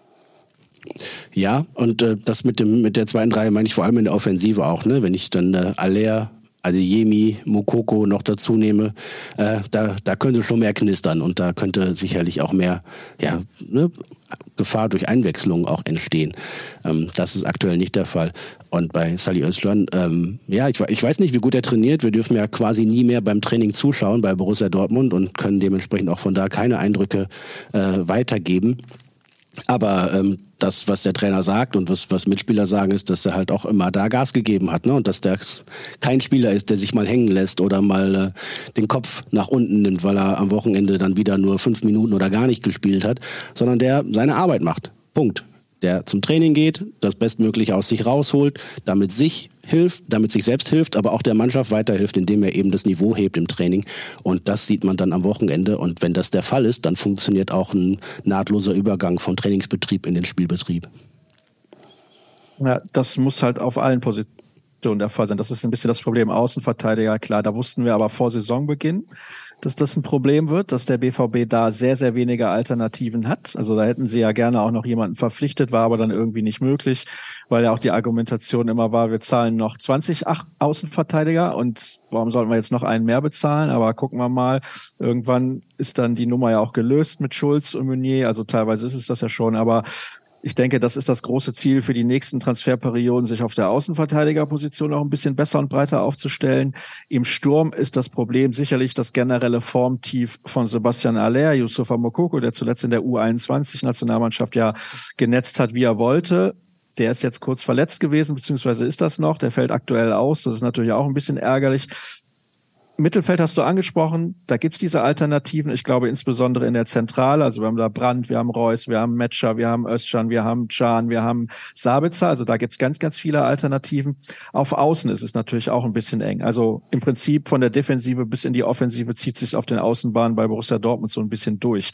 Ja, und äh, das mit dem mit der zweiten Reihe meine ich vor allem in der Offensive auch, ne? Wenn ich dann äh, Aller Adeyemi, Mokoko noch dazu nehme, äh, da, da könnte schon mehr knistern und da könnte sicherlich auch mehr ja, ne, Gefahr durch Einwechslung auch entstehen. Ähm, das ist aktuell nicht der Fall. Und bei Sally Özcan, ähm, ja, ich, ich weiß nicht, wie gut er trainiert. Wir dürfen ja quasi nie mehr beim Training zuschauen bei Borussia Dortmund und können dementsprechend auch von da keine Eindrücke äh, weitergeben. Aber ähm, das, was der Trainer sagt und was, was Mitspieler sagen, ist, dass er halt auch immer da Gas gegeben hat, ne? Und dass der kein Spieler ist, der sich mal hängen lässt oder mal äh, den Kopf nach unten nimmt, weil er am Wochenende dann wieder nur fünf Minuten oder gar nicht gespielt hat, sondern der seine Arbeit macht. Punkt der zum Training geht, das bestmöglich aus sich rausholt, damit sich hilft, damit sich selbst hilft, aber auch der Mannschaft weiterhilft, indem er eben das Niveau hebt im Training. Und das sieht man dann am Wochenende. Und wenn das der Fall ist, dann funktioniert auch ein nahtloser Übergang vom Trainingsbetrieb in den Spielbetrieb. Ja, das muss halt auf allen Positionen der Fall sein. Das ist ein bisschen das Problem. Außenverteidiger, klar, da wussten wir aber vor Saisonbeginn, dass das ein Problem wird, dass der BVB da sehr, sehr wenige Alternativen hat. Also da hätten sie ja gerne auch noch jemanden verpflichtet, war aber dann irgendwie nicht möglich, weil ja auch die Argumentation immer war, wir zahlen noch 20 Außenverteidiger und warum sollten wir jetzt noch einen mehr bezahlen? Aber gucken wir mal, irgendwann ist dann die Nummer ja auch gelöst mit Schulz und Meunier. Also teilweise ist es das ja schon, aber ich denke, das ist das große Ziel für die nächsten Transferperioden, sich auf der Außenverteidigerposition auch ein bisschen besser und breiter aufzustellen. Im Sturm ist das Problem sicherlich das generelle Formtief von Sebastian Aller, Yusufa Mokoko, der zuletzt in der U21-Nationalmannschaft ja genetzt hat, wie er wollte. Der ist jetzt kurz verletzt gewesen, beziehungsweise ist das noch. Der fällt aktuell aus. Das ist natürlich auch ein bisschen ärgerlich. Mittelfeld hast du angesprochen, da gibt's diese Alternativen. Ich glaube insbesondere in der Zentrale. Also wir haben da Brandt, wir haben Reus, wir haben Metscher, wir haben Özcan, wir haben Can, wir haben Sabitzer. Also da gibt's ganz, ganz viele Alternativen. Auf Außen ist es natürlich auch ein bisschen eng. Also im Prinzip von der Defensive bis in die Offensive zieht sich auf den Außenbahnen bei Borussia Dortmund so ein bisschen durch.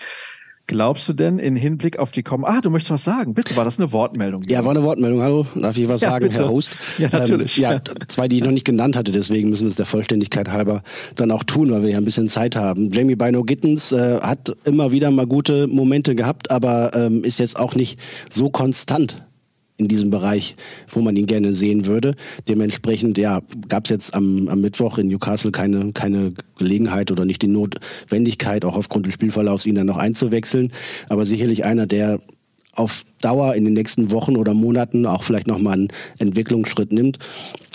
Glaubst du denn in Hinblick auf die kommen? Ah, du möchtest was sagen. Bitte, war das eine Wortmeldung? Ja, war eine Wortmeldung. Hallo, darf ich was ja, sagen, bitte. Herr Host? Ja, natürlich. Ähm, ja, zwei, die ich noch nicht genannt hatte, deswegen müssen wir es der Vollständigkeit halber dann auch tun, weil wir ja ein bisschen Zeit haben. Jamie Bino Gittens äh, hat immer wieder mal gute Momente gehabt, aber ähm, ist jetzt auch nicht so konstant in diesem Bereich, wo man ihn gerne sehen würde. Dementsprechend, ja, gab es jetzt am, am Mittwoch in Newcastle keine, keine Gelegenheit oder nicht die Notwendigkeit, auch aufgrund des Spielverlaufs ihn dann noch einzuwechseln. Aber sicherlich einer, der auf Dauer in den nächsten Wochen oder Monaten auch vielleicht nochmal einen Entwicklungsschritt nimmt.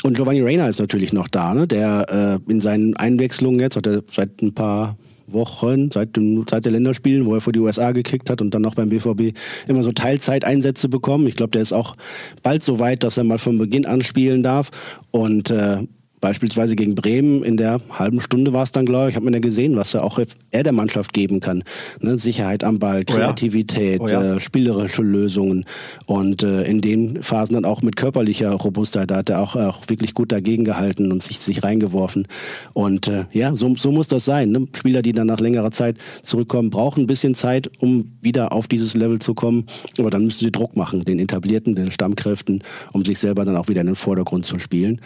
Und Giovanni Reina ist natürlich noch da, ne? der äh, in seinen Einwechslungen jetzt, hat er seit ein paar Wochen, seit, dem, seit der Länderspielen, wo er vor die USA gekickt hat und dann noch beim BVB immer so Teilzeiteinsätze bekommen. Ich glaube, der ist auch bald so weit, dass er mal von Beginn an spielen darf. Und äh, Beispielsweise gegen Bremen in der halben Stunde war es dann, glaube ich, hat man ja gesehen, was er auch er der Mannschaft geben kann. Ne? Sicherheit am Ball, Kreativität, oh ja. Oh ja. Äh, spielerische Lösungen und äh, in den Phasen dann auch mit körperlicher Robustheit, da hat er auch, auch wirklich gut dagegen gehalten und sich, sich reingeworfen. Und äh, ja, so, so muss das sein. Ne? Spieler, die dann nach längerer Zeit zurückkommen, brauchen ein bisschen Zeit, um wieder auf dieses Level zu kommen. Aber dann müssen sie Druck machen, den etablierten, den Stammkräften, um sich selber dann auch wieder in den Vordergrund zu spielen.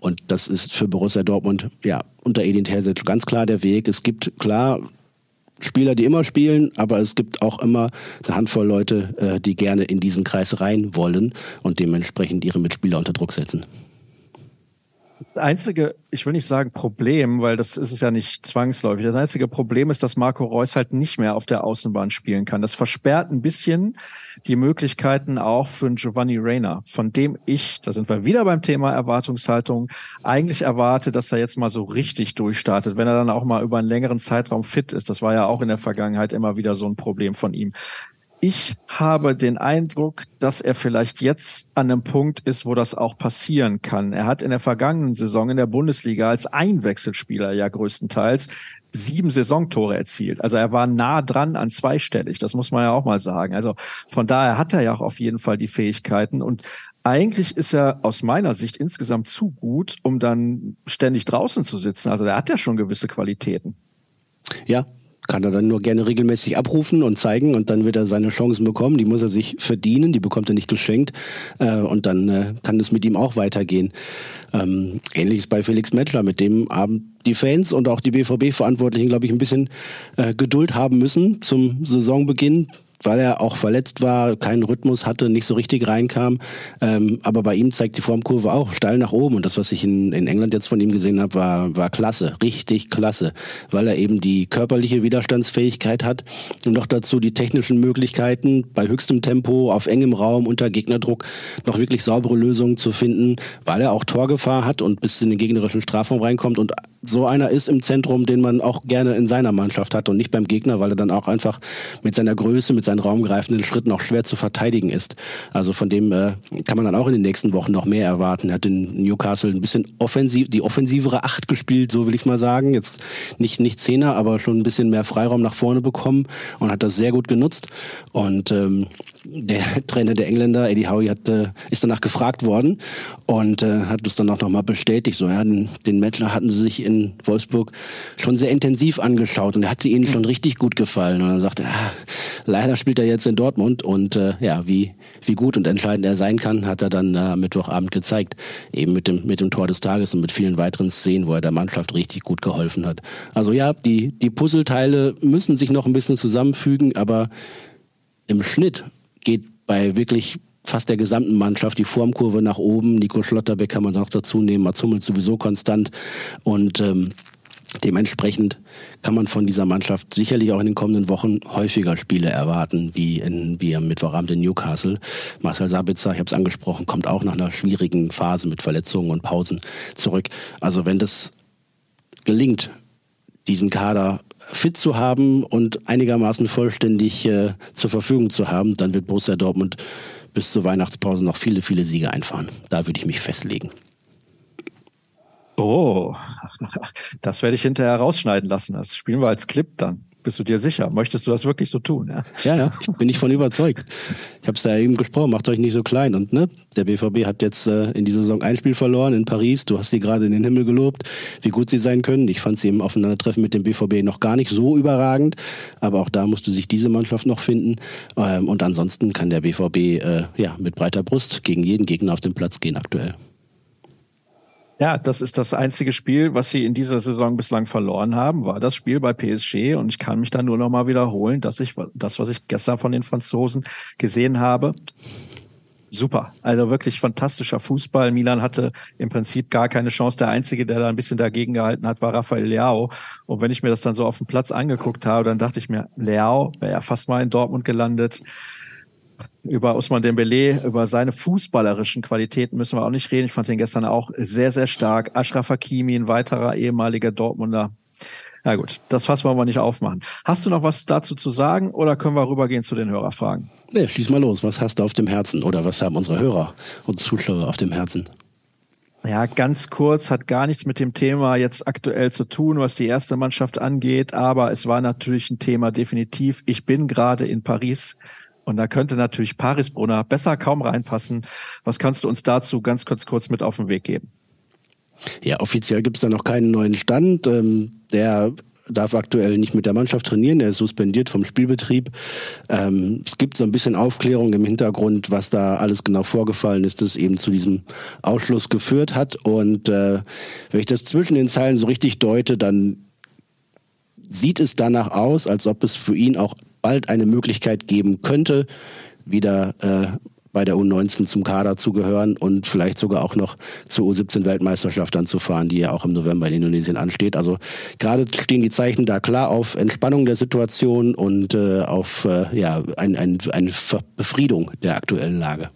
Und das ist für Borussia Dortmund ja unter Edin Terzic ganz klar der Weg. Es gibt klar Spieler, die immer spielen, aber es gibt auch immer eine Handvoll Leute, äh, die gerne in diesen Kreis rein wollen und dementsprechend ihre Mitspieler unter Druck setzen. Das einzige, ich will nicht sagen Problem, weil das ist es ja nicht zwangsläufig. Das einzige Problem ist, dass Marco Reus halt nicht mehr auf der Außenbahn spielen kann. Das versperrt ein bisschen die Möglichkeiten auch für Giovanni Reyna, von dem ich, da sind wir wieder beim Thema Erwartungshaltung, eigentlich erwarte, dass er jetzt mal so richtig durchstartet, wenn er dann auch mal über einen längeren Zeitraum fit ist. Das war ja auch in der Vergangenheit immer wieder so ein Problem von ihm. Ich habe den Eindruck, dass er vielleicht jetzt an einem Punkt ist, wo das auch passieren kann. Er hat in der vergangenen Saison in der Bundesliga als Einwechselspieler ja größtenteils sieben Saisontore erzielt. Also er war nah dran an zweistellig. Das muss man ja auch mal sagen. Also von daher hat er ja auch auf jeden Fall die Fähigkeiten und eigentlich ist er aus meiner Sicht insgesamt zu gut, um dann ständig draußen zu sitzen. Also er hat ja schon gewisse Qualitäten. Ja, kann er dann nur gerne regelmäßig abrufen und zeigen und dann wird er seine Chancen bekommen. Die muss er sich verdienen, die bekommt er nicht geschenkt äh, und dann äh, kann es mit ihm auch weitergehen. Ähm, ähnliches bei Felix Metzler, mit dem haben die Fans und auch die BVB-Verantwortlichen, glaube ich, ein bisschen äh, Geduld haben müssen zum Saisonbeginn weil er auch verletzt war, keinen Rhythmus hatte, nicht so richtig reinkam. Ähm, aber bei ihm zeigt die Formkurve auch steil nach oben. Und das, was ich in, in England jetzt von ihm gesehen habe, war, war klasse, richtig klasse, weil er eben die körperliche Widerstandsfähigkeit hat und noch dazu die technischen Möglichkeiten, bei höchstem Tempo, auf engem Raum, unter Gegnerdruck noch wirklich saubere Lösungen zu finden, weil er auch Torgefahr hat und bis in den gegnerischen Strafraum reinkommt und so einer ist im Zentrum, den man auch gerne in seiner Mannschaft hat und nicht beim Gegner, weil er dann auch einfach mit seiner Größe, mit seinen raumgreifenden Schritten auch schwer zu verteidigen ist. Also von dem äh, kann man dann auch in den nächsten Wochen noch mehr erwarten. Er hat in Newcastle ein bisschen offensiv, die offensivere Acht gespielt, so will ich mal sagen. Jetzt nicht, nicht Zehner, aber schon ein bisschen mehr Freiraum nach vorne bekommen und hat das sehr gut genutzt. Und ähm, der Trainer der Engländer, Eddie Howe, hat, äh, ist danach gefragt worden und äh, hat es dann auch nochmal bestätigt. So, ja, den, den Matcher hatten sie sich in Wolfsburg schon sehr intensiv angeschaut und er hat sie ihnen schon richtig gut gefallen. Und dann sagte er, ah, leider spielt er jetzt in Dortmund und äh, ja, wie, wie gut und entscheidend er sein kann, hat er dann äh, am Mittwochabend gezeigt. Eben mit dem, mit dem Tor des Tages und mit vielen weiteren Szenen, wo er der Mannschaft richtig gut geholfen hat. Also ja, die, die Puzzleteile müssen sich noch ein bisschen zusammenfügen, aber im Schnitt geht bei wirklich fast der gesamten Mannschaft die Formkurve nach oben. Nico Schlotterbeck kann man noch dazu nehmen, Mats Hummels sowieso konstant und ähm, Dementsprechend kann man von dieser Mannschaft sicherlich auch in den kommenden Wochen häufiger Spiele erwarten, wie, in, wie am Mittwochabend in Newcastle. Marcel Sabitzer, ich habe es angesprochen, kommt auch nach einer schwierigen Phase mit Verletzungen und Pausen zurück. Also wenn das gelingt, diesen Kader fit zu haben und einigermaßen vollständig äh, zur Verfügung zu haben, dann wird Borussia Dortmund bis zur Weihnachtspause noch viele, viele Siege einfahren. Da würde ich mich festlegen. Oh, [laughs] das werde ich hinterher rausschneiden lassen. Das spielen wir als Clip dann. Bist du dir sicher? Möchtest du das wirklich so tun? Ja, ja, ja ich bin nicht von überzeugt. Ich habe es ja eben gesprochen, macht euch nicht so klein. Und ne, der BVB hat jetzt äh, in dieser Saison ein Spiel verloren in Paris. Du hast sie gerade in den Himmel gelobt, wie gut sie sein können. Ich fand sie im Aufeinandertreffen mit dem BVB noch gar nicht so überragend. Aber auch da musste sich diese Mannschaft noch finden. Ähm, und ansonsten kann der BVB äh, ja mit breiter Brust gegen jeden Gegner auf den Platz gehen aktuell. Ja, das ist das einzige Spiel, was sie in dieser Saison bislang verloren haben, war das Spiel bei PSG. Und ich kann mich da nur noch mal wiederholen, dass ich das, was ich gestern von den Franzosen gesehen habe, super. Also wirklich fantastischer Fußball. Milan hatte im Prinzip gar keine Chance. Der Einzige, der da ein bisschen dagegen gehalten hat, war Rafael Leao. Und wenn ich mir das dann so auf dem Platz angeguckt habe, dann dachte ich mir, Leao wäre ja fast mal in Dortmund gelandet über Usman Dembele, über seine fußballerischen Qualitäten müssen wir auch nicht reden. Ich fand ihn gestern auch sehr, sehr stark. Ashraf Hakimi, ein weiterer ehemaliger Dortmunder. Ja gut, das Fass wollen wir nicht aufmachen. Hast du noch was dazu zu sagen oder können wir rübergehen zu den Hörerfragen? Nee, schließ mal los. Was hast du auf dem Herzen oder was haben unsere Hörer und Zuschauer auf dem Herzen? Ja, ganz kurz, hat gar nichts mit dem Thema jetzt aktuell zu tun, was die erste Mannschaft angeht, aber es war natürlich ein Thema definitiv. Ich bin gerade in Paris und da könnte natürlich Paris Brunner besser kaum reinpassen. Was kannst du uns dazu ganz kurz kurz mit auf den Weg geben? Ja, offiziell gibt es da noch keinen neuen Stand. Ähm, der darf aktuell nicht mit der Mannschaft trainieren, er ist suspendiert vom Spielbetrieb. Ähm, es gibt so ein bisschen Aufklärung im Hintergrund, was da alles genau vorgefallen ist, das eben zu diesem Ausschluss geführt hat. Und äh, wenn ich das zwischen den Zeilen so richtig deute, dann sieht es danach aus, als ob es für ihn auch bald eine Möglichkeit geben könnte, wieder äh, bei der U19 zum Kader zu gehören und vielleicht sogar auch noch zur U17-Weltmeisterschaft dann zu fahren, die ja auch im November in Indonesien ansteht. Also gerade stehen die Zeichen da klar auf Entspannung der Situation und äh, auf äh, ja, ein, ein, eine Befriedung der aktuellen Lage.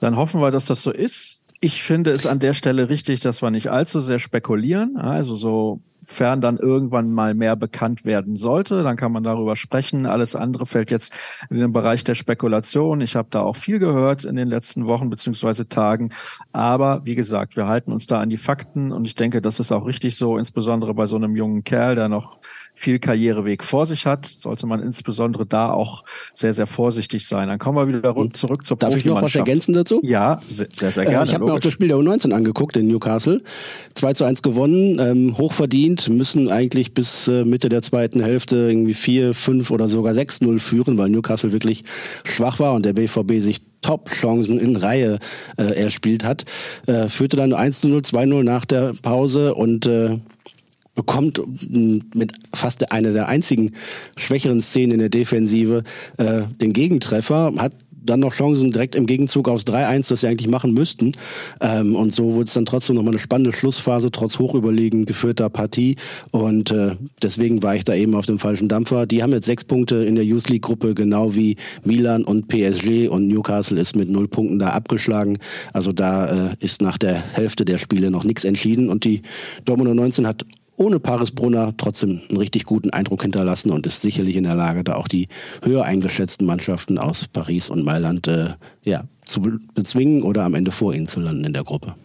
Dann hoffen wir, dass das so ist. Ich finde es an der Stelle richtig, dass wir nicht allzu sehr spekulieren. Also so fern dann irgendwann mal mehr bekannt werden sollte, dann kann man darüber sprechen. Alles andere fällt jetzt in den Bereich der Spekulation. Ich habe da auch viel gehört in den letzten Wochen beziehungsweise Tagen. Aber wie gesagt, wir halten uns da an die Fakten und ich denke, das ist auch richtig so, insbesondere bei so einem jungen Kerl, der noch viel Karriereweg vor sich hat, sollte man insbesondere da auch sehr, sehr vorsichtig sein. Dann kommen wir wieder zurück zur Darf ich noch was ergänzen dazu? Ja, sehr, sehr, sehr gerne. Äh, ich habe mir auch das Spiel der U19 angeguckt in Newcastle. 2 zu 1 gewonnen, ähm, hochverdient, müssen eigentlich bis äh, Mitte der zweiten Hälfte irgendwie 4, 5 oder sogar 6-0 führen, weil Newcastle wirklich schwach war und der BVB sich Top-Chancen in Reihe äh, erspielt hat. Äh, führte dann 1 0, 2 0 nach der Pause und äh, bekommt mit fast einer der einzigen schwächeren Szenen in der Defensive äh, den Gegentreffer, hat dann noch Chancen direkt im Gegenzug aufs 3-1, das sie eigentlich machen müssten. Ähm, und so wurde es dann trotzdem nochmal eine spannende Schlussphase, trotz hochüberlegen geführter Partie. Und äh, deswegen war ich da eben auf dem falschen Dampfer. Die haben jetzt sechs Punkte in der Youth League-Gruppe, genau wie Milan und PSG. Und Newcastle ist mit null Punkten da abgeschlagen. Also da äh, ist nach der Hälfte der Spiele noch nichts entschieden. Und die Dortmunder 19 hat ohne Paris Brunner trotzdem einen richtig guten Eindruck hinterlassen und ist sicherlich in der Lage, da auch die höher eingeschätzten Mannschaften aus Paris und Mailand äh, ja, zu bezwingen oder am Ende vor ihnen zu landen in der Gruppe.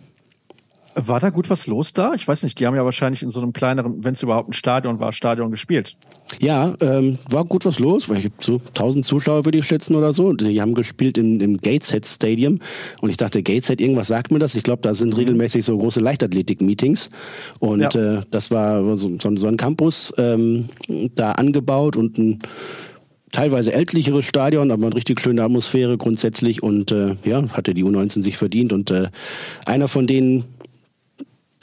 War da gut was los da? Ich weiß nicht, die haben ja wahrscheinlich in so einem kleineren, wenn es überhaupt ein Stadion war, Stadion gespielt. Ja, ähm, war gut was los, weil ich so 1000 Zuschauer würde ich schätzen oder so. Die haben gespielt im, im Gateshead Stadium und ich dachte, Gateshead, irgendwas sagt mir das. Ich glaube, da sind mhm. regelmäßig so große Leichtathletik-Meetings und ja. äh, das war so, so, ein Campus ähm, da angebaut und ein teilweise ältlicheres Stadion, aber eine richtig schöne Atmosphäre grundsätzlich und äh, ja, hatte die U19 sich verdient und äh, einer von denen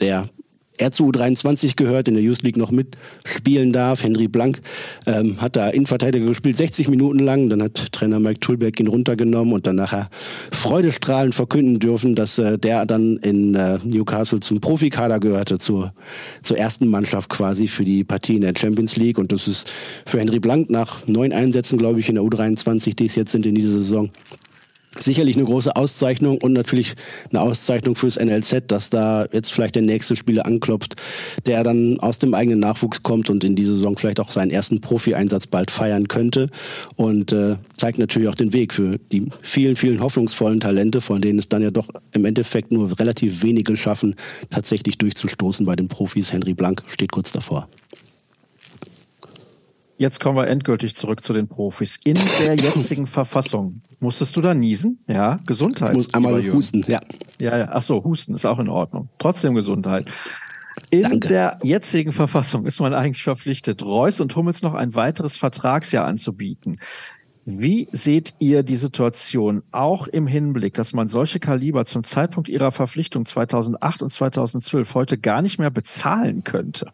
der er zu U23 gehört, in der Youth League noch mitspielen darf. Henry Blank ähm, hat da Innenverteidiger gespielt, 60 Minuten lang. Dann hat Trainer Mike Tulberg ihn runtergenommen und dann nachher freudestrahlend verkünden dürfen, dass äh, der dann in äh, Newcastle zum Profikader gehörte, zur, zur ersten Mannschaft quasi für die Partie in der Champions League. Und das ist für Henry Blank nach neun Einsätzen, glaube ich, in der U23, die es jetzt sind in dieser Saison, sicherlich eine große Auszeichnung und natürlich eine Auszeichnung fürs NLZ, dass da jetzt vielleicht der nächste Spieler anklopft, der dann aus dem eigenen Nachwuchs kommt und in dieser Saison vielleicht auch seinen ersten Profi-Einsatz bald feiern könnte und äh, zeigt natürlich auch den Weg für die vielen, vielen hoffnungsvollen Talente, von denen es dann ja doch im Endeffekt nur relativ wenige schaffen, tatsächlich durchzustoßen bei den Profis. Henry Blank steht kurz davor. Jetzt kommen wir endgültig zurück zu den Profis. In der jetzigen Verfassung musstest du da niesen? Ja, Gesundheit. Ich muss einmal husten, ja. Ja, ja. Ach so, husten ist auch in Ordnung. Trotzdem Gesundheit. In Danke. der jetzigen Verfassung ist man eigentlich verpflichtet, Reus und Hummels noch ein weiteres Vertragsjahr anzubieten. Wie seht ihr die Situation auch im Hinblick, dass man solche Kaliber zum Zeitpunkt ihrer Verpflichtung 2008 und 2012 heute gar nicht mehr bezahlen könnte?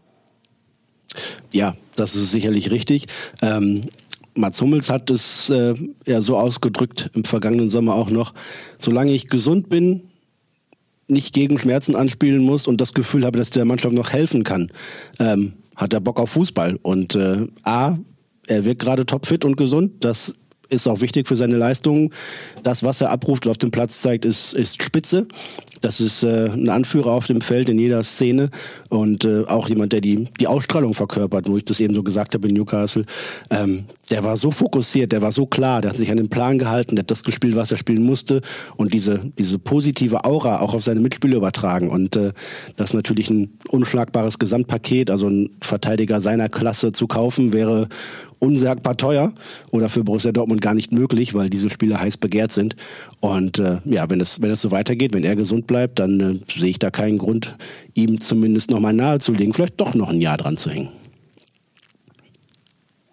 Ja, das ist sicherlich richtig. Ähm, Mats Hummels hat es äh, ja so ausgedrückt im vergangenen Sommer auch noch, solange ich gesund bin, nicht gegen Schmerzen anspielen muss und das Gefühl habe, dass der Mannschaft noch helfen kann, ähm, hat er Bock auf Fußball. Und äh, A, er wirkt gerade topfit und gesund. Das ist auch wichtig für seine Leistungen. Das, was er abruft und auf dem Platz zeigt, ist, ist spitze. Das ist äh, ein Anführer auf dem Feld in jeder Szene und äh, auch jemand, der die, die Ausstrahlung verkörpert, wo ich das eben so gesagt habe in Newcastle. Ähm, der war so fokussiert, der war so klar, der hat sich an den Plan gehalten, der hat das gespielt, was er spielen musste und diese, diese positive Aura auch auf seine Mitspieler übertragen. Und äh, das ist natürlich ein unschlagbares Gesamtpaket. Also ein Verteidiger seiner Klasse zu kaufen wäre unsagbar teuer oder für Borussia Dortmund gar nicht möglich, weil diese Spieler heiß begehrt sind. Und äh, ja, wenn es, wenn es so weitergeht, wenn er gesund bleibt, dann äh, sehe ich da keinen Grund, ihm zumindest nochmal nahezulegen, vielleicht doch noch ein Jahr dran zu hängen.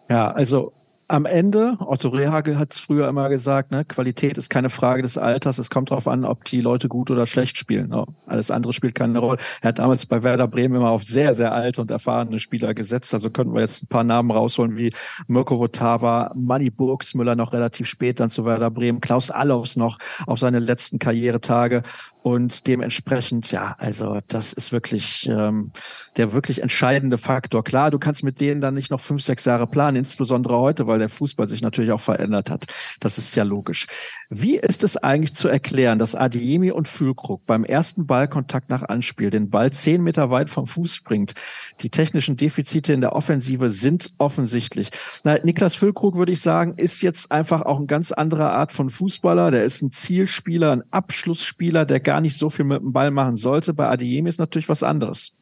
Ja, also am Ende, Otto Rehagel hat es früher immer gesagt, ne, Qualität ist keine Frage des Alters. Es kommt darauf an, ob die Leute gut oder schlecht spielen. Ne? Alles andere spielt keine Rolle. Er hat damals bei Werder Bremen immer auf sehr, sehr alte und erfahrene Spieler gesetzt. Also könnten wir jetzt ein paar Namen rausholen wie Mirko Votava, Manny Burgsmüller noch relativ spät dann zu Werder Bremen, Klaus Allofs noch auf seine letzten Karrieretage. Und dementsprechend, ja, also das ist wirklich ähm, der wirklich entscheidende Faktor. Klar, du kannst mit denen dann nicht noch fünf, sechs Jahre planen, insbesondere heute, weil der Fußball sich natürlich auch verändert hat. Das ist ja logisch. Wie ist es eigentlich zu erklären, dass Adiemi und Füllkrug beim ersten Ballkontakt nach Anspiel den Ball zehn Meter weit vom Fuß bringt? Die technischen Defizite in der Offensive sind offensichtlich. Na, Niklas Füllkrug, würde ich sagen, ist jetzt einfach auch ein ganz anderer Art von Fußballer. Der ist ein Zielspieler, ein Abschlussspieler, der gar gar nicht so viel mit dem Ball machen sollte. Bei Adiemi ist natürlich was anderes.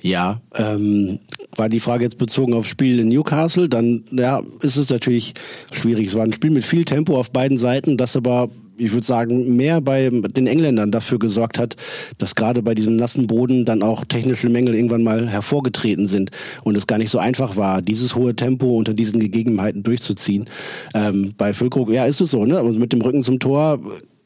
Ja, ähm, war die Frage jetzt bezogen aufs Spiel in Newcastle, dann ja, ist es natürlich schwierig. Es war ein Spiel mit viel Tempo auf beiden Seiten, das aber ich würde sagen, mehr bei den Engländern dafür gesorgt hat, dass gerade bei diesem nassen Boden dann auch technische Mängel irgendwann mal hervorgetreten sind und es gar nicht so einfach war, dieses hohe Tempo unter diesen Gegebenheiten durchzuziehen. Ähm, bei Füllkrug, ja, ist es so, ne? Also mit dem Rücken zum Tor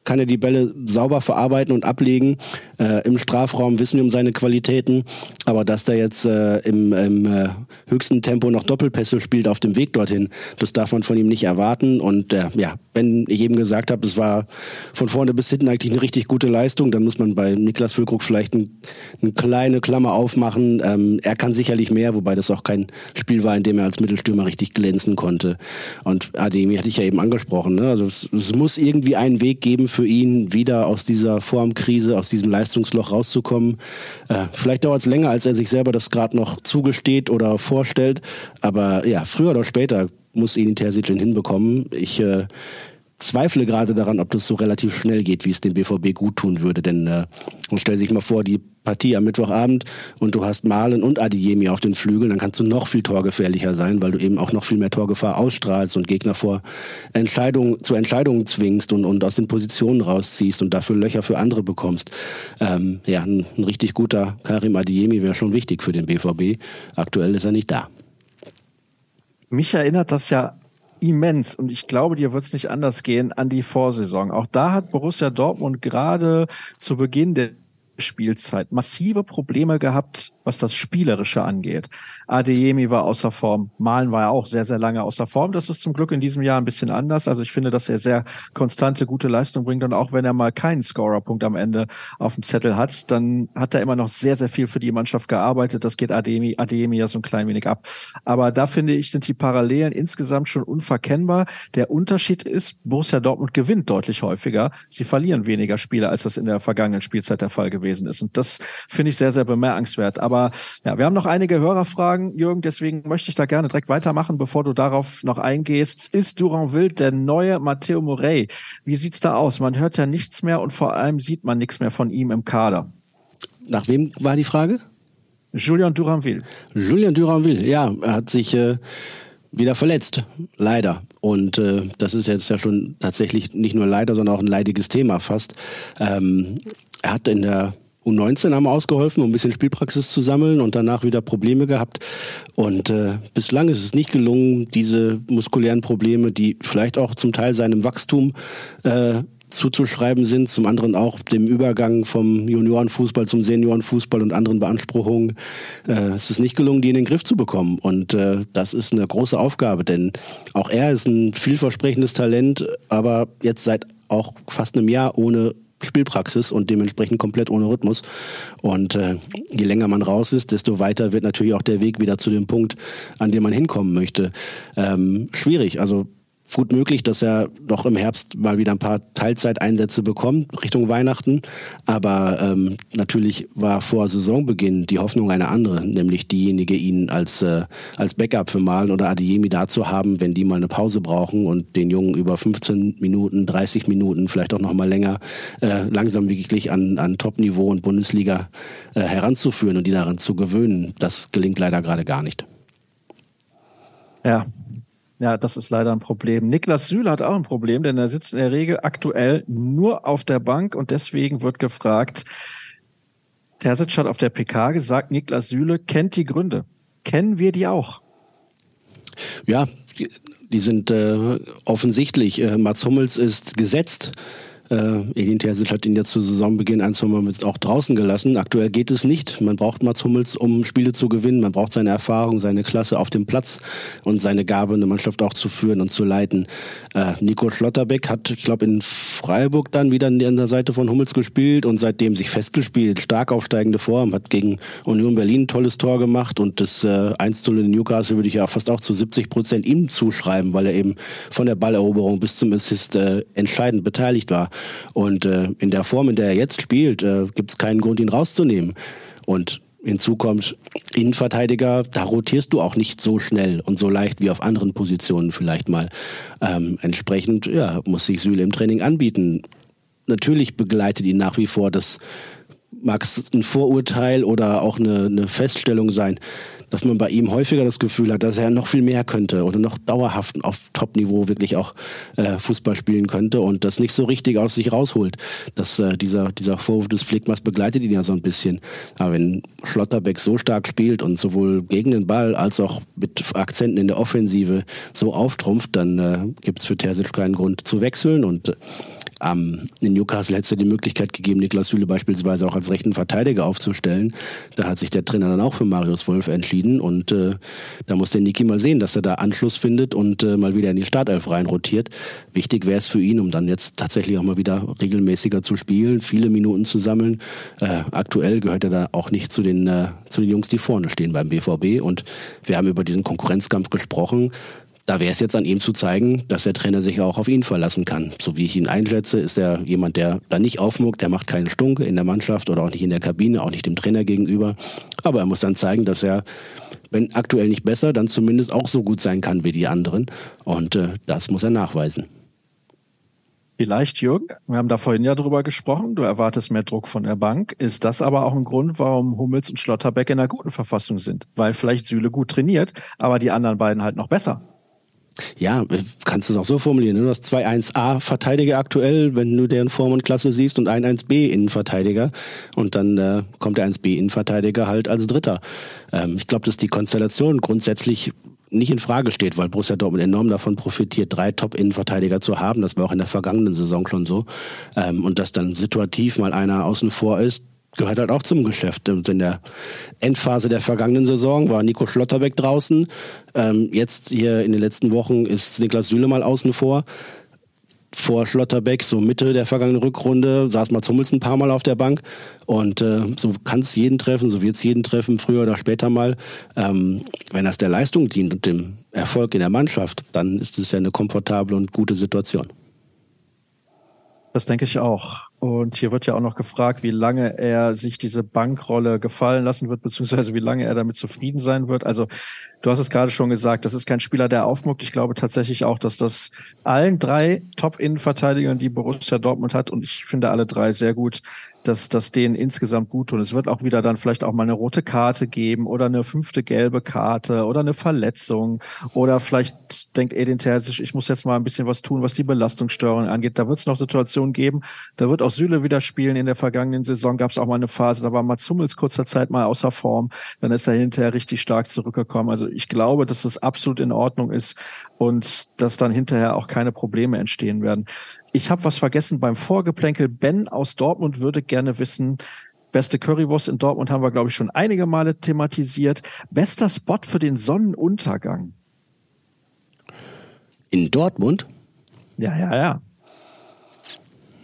kann er die Bälle sauber verarbeiten und ablegen. Äh, Im Strafraum wissen wir um seine Qualitäten, aber dass der jetzt äh, im, im äh, höchsten Tempo noch Doppelpässe spielt auf dem Weg dorthin, das darf man von ihm nicht erwarten. Und äh, ja, wenn ich eben gesagt habe, es war von vorne bis hinten eigentlich eine richtig gute Leistung, dann muss man bei Niklas Füllkrug vielleicht ein, eine kleine Klammer aufmachen. Ähm, er kann sicherlich mehr, wobei das auch kein Spiel war, in dem er als Mittelstürmer richtig glänzen konnte. Und Ademi hatte ich ja eben angesprochen. Ne? Also es, es muss irgendwie einen Weg geben für ihn, wieder aus dieser Formkrise, aus diesem Leistungsloch rauszukommen. Äh, vielleicht dauert es länger, als er sich selber das gerade noch zugesteht oder vorstellt. Aber ja, früher oder später muss ihn Terzic hinbekommen. Ich äh, zweifle gerade daran, ob das so relativ schnell geht, wie es dem BVB gut tun würde. Denn äh, stell sich mal vor, die Partie am Mittwochabend und du hast Malen und Adiyemi auf den Flügeln, dann kannst du noch viel torgefährlicher sein, weil du eben auch noch viel mehr Torgefahr ausstrahlst und Gegner vor Entscheidungen zu Entscheidungen zwingst und, und aus den Positionen rausziehst und dafür Löcher für andere bekommst. Ähm, ja, ein, ein richtig guter Karim Adiyemi wäre schon wichtig für den BVB. Aktuell ist er nicht da. Mich erinnert das ja immens und ich glaube, dir wird es nicht anders gehen an die Vorsaison. Auch da hat Borussia Dortmund gerade zu Beginn der Spielzeit massive Probleme gehabt, was das Spielerische angeht. Adeyemi war außer Form, Malen war ja auch sehr, sehr lange außer Form. Das ist zum Glück in diesem Jahr ein bisschen anders. Also ich finde, dass er sehr konstante, gute Leistung bringt und auch wenn er mal keinen Scorerpunkt am Ende auf dem Zettel hat, dann hat er immer noch sehr, sehr viel für die Mannschaft gearbeitet. Das geht Adeyemi, Adeyemi ja so ein klein wenig ab. Aber da finde ich, sind die Parallelen insgesamt schon unverkennbar. Der Unterschied ist, Borussia Dortmund gewinnt deutlich häufiger. Sie verlieren weniger Spiele, als das in der vergangenen Spielzeit der Fall gewesen ist. Und das finde ich sehr, sehr bemerkenswert. Aber aber ja, wir haben noch einige Hörerfragen, Jürgen, deswegen möchte ich da gerne direkt weitermachen, bevor du darauf noch eingehst. Ist Duranville der neue Matteo Morey? Wie sieht's da aus? Man hört ja nichts mehr und vor allem sieht man nichts mehr von ihm im Kader. Nach wem war die Frage? Julian Duranville. Julian Duranville, ja, er hat sich äh, wieder verletzt, leider. Und äh, das ist jetzt ja schon tatsächlich nicht nur leider, sondern auch ein leidiges Thema fast. Ähm, er hat in der U19 haben ausgeholfen, um ein bisschen Spielpraxis zu sammeln und danach wieder Probleme gehabt. Und äh, bislang ist es nicht gelungen, diese muskulären Probleme, die vielleicht auch zum Teil seinem Wachstum äh, zuzuschreiben sind, zum anderen auch dem Übergang vom Juniorenfußball zum Seniorenfußball und anderen Beanspruchungen. Äh, es ist nicht gelungen, die in den Griff zu bekommen. Und äh, das ist eine große Aufgabe, denn auch er ist ein vielversprechendes Talent, aber jetzt seit auch fast einem Jahr ohne Spielpraxis und dementsprechend komplett ohne Rhythmus. Und äh, je länger man raus ist, desto weiter wird natürlich auch der Weg wieder zu dem Punkt, an dem man hinkommen möchte. Ähm, schwierig. Also gut möglich, dass er noch im Herbst mal wieder ein paar Teilzeiteinsätze bekommt Richtung Weihnachten. Aber ähm, natürlich war vor Saisonbeginn die Hoffnung eine andere, nämlich diejenige, ihn als, äh, als Backup für Malen oder Adiemi da zu haben, wenn die mal eine Pause brauchen und den Jungen über 15 Minuten, 30 Minuten, vielleicht auch noch mal länger, äh, langsam wirklich an, an Top-Niveau und Bundesliga äh, heranzuführen und die daran zu gewöhnen. Das gelingt leider gerade gar nicht. Ja, ja, das ist leider ein Problem. Niklas Süle hat auch ein Problem, denn er sitzt in der Regel aktuell nur auf der Bank und deswegen wird gefragt, Terzic hat auf der PK gesagt, Niklas Süle kennt die Gründe. Kennen wir die auch? Ja, die sind äh, offensichtlich. Äh, Mats Hummels ist gesetzt. Äh, Edin Terzic hat ihn jetzt zu Saisonbeginn ein, zwei Mal auch draußen gelassen. Aktuell geht es nicht. Man braucht Mats Hummels, um Spiele zu gewinnen. Man braucht seine Erfahrung, seine Klasse auf dem Platz und seine Gabe, eine Mannschaft auch zu führen und zu leiten. Äh, Nico Schlotterbeck hat, ich glaube, in Freiburg dann wieder an der Seite von Hummels gespielt und seitdem sich festgespielt. Stark aufsteigende Form, hat gegen Union Berlin ein tolles Tor gemacht und das äh, 1 zu in Newcastle würde ich ja fast auch zu 70 Prozent ihm zuschreiben, weil er eben von der Balleroberung bis zum Assist äh, entscheidend beteiligt war. Und äh, in der Form, in der er jetzt spielt, äh, gibt es keinen Grund, ihn rauszunehmen. Und hinzu kommt Innenverteidiger, da rotierst du auch nicht so schnell und so leicht wie auf anderen Positionen vielleicht mal. Ähm, entsprechend ja, muss sich Süle im Training anbieten. Natürlich begleitet ihn nach wie vor das mag es ein Vorurteil oder auch eine, eine Feststellung sein, dass man bei ihm häufiger das Gefühl hat, dass er noch viel mehr könnte oder noch dauerhaft auf Top-Niveau wirklich auch äh, Fußball spielen könnte und das nicht so richtig aus sich rausholt. Dass äh, dieser, dieser Vorwurf des Flickmas begleitet ihn ja so ein bisschen. Aber wenn Schlotterbeck so stark spielt und sowohl gegen den Ball als auch mit Akzenten in der Offensive so auftrumpft, dann äh, gibt es für Terzic keinen Grund zu wechseln und Ähm, in Newcastle hätte es die Möglichkeit gegeben, Niklas Süle beispielsweise auch als rechten Verteidiger aufzustellen. Da hat sich der Trainer dann auch für Marius Wolf entschieden und äh, da muss der Niki mal sehen, dass er da Anschluss findet und äh, mal wieder in die Startelf reinrotiert. Wichtig wäre es für ihn, um dann jetzt tatsächlich auch mal wieder regelmäßiger zu spielen, viele Minuten zu sammeln. Äh, aktuell gehört er da auch nicht zu den, äh, zu den Jungs, die vorne stehen beim BVB und wir haben über diesen Konkurrenzkampf gesprochen. Da wäre es jetzt an ihm zu zeigen, dass der Trainer sich auch auf ihn verlassen kann. So wie ich ihn einschätze, ist er jemand, der da nicht aufmuckt, der macht keinen Stunke in der Mannschaft oder auch nicht in der Kabine, auch nicht dem Trainer gegenüber. Aber er muss dann zeigen, dass er, wenn aktuell nicht besser, dann zumindest auch so gut sein kann wie die anderen. Und äh, das muss er nachweisen. Vielleicht, Jürgen, wir haben da vorhin ja drüber gesprochen, du erwartest mehr Druck von der Bank. Ist das aber auch ein Grund, warum Hummels und Schlotterbeck in einer guten Verfassung sind? Weil vielleicht Süle gut trainiert, aber die anderen beiden halt noch besser. Ja, kannst du es auch so formulieren. Ne? Du hast zwei 1A Verteidiger aktuell, wenn du deren Form und Klasse siehst, und ein 1B Innenverteidiger. Und dann äh, kommt der 1B Innenverteidiger halt als Dritter. Ähm, ich glaube, dass die Konstellation grundsätzlich nicht in Frage steht, weil Borussia Dortmund enorm davon profitiert, drei Top-Innenverteidiger zu haben. Das war auch in der vergangenen Saison schon so. Ähm, und dass dann situativ mal einer außen vor ist, gehört halt auch zum Geschäft. In der Endphase der vergangenen Saison war Nico Schlotterbeck draußen. Ähm, jetzt hier in den letzten Wochen ist Niklas Süle mal außen vor. Vor Schlotterbeck, so Mitte der vergangenen Rückrunde, saß Mats Hummels ein paar Mal auf der Bank. Und äh, so kann es jeden treffen, so wird es jeden treffen, früher oder später mal. Ähm, wenn das der Leistung dient und dem Erfolg in der Mannschaft, dann ist es ja eine komfortable und gute Situation. Das denke ich auch. Und hier wird ja auch noch gefragt, wie lange er sich diese Bankrolle gefallen lassen wird, beziehungsweise wie lange er damit zufrieden sein wird. Also du hast es gerade schon gesagt, das ist kein Spieler, der aufmuckt. Ich glaube tatsächlich auch, dass das allen drei Top-Innenverteidigern, die Borussia Dortmund hat, und ich finde alle drei sehr gut, dass das denen insgesamt gut tun. Es wird auch wieder dann vielleicht auch mal eine rote Karte geben oder eine fünfte gelbe Karte oder eine Verletzung oder vielleicht denkt Edin Terzic, ich muss jetzt mal ein bisschen was tun, was die Belastungssteuerung angeht. Da wird es noch Situationen geben, da wird auch Süle wieder spielen. In der vergangenen Saison gab es auch mal eine Phase, da war Mats Hummels kurzer Zeit mal außer Form. Dann ist er hinterher richtig stark zurückgekommen. Also ich glaube, dass das absolut in Ordnung ist und dass dann hinterher auch keine Probleme entstehen werden. Ich habe was vergessen beim Vorgeplänkel. Ben aus Dortmund würde gerne wissen, beste Currywurst in Dortmund haben wir, glaube ich, schon einige Male thematisiert. Bester Spot für den Sonnenuntergang. In Dortmund? Ja, ja, ja.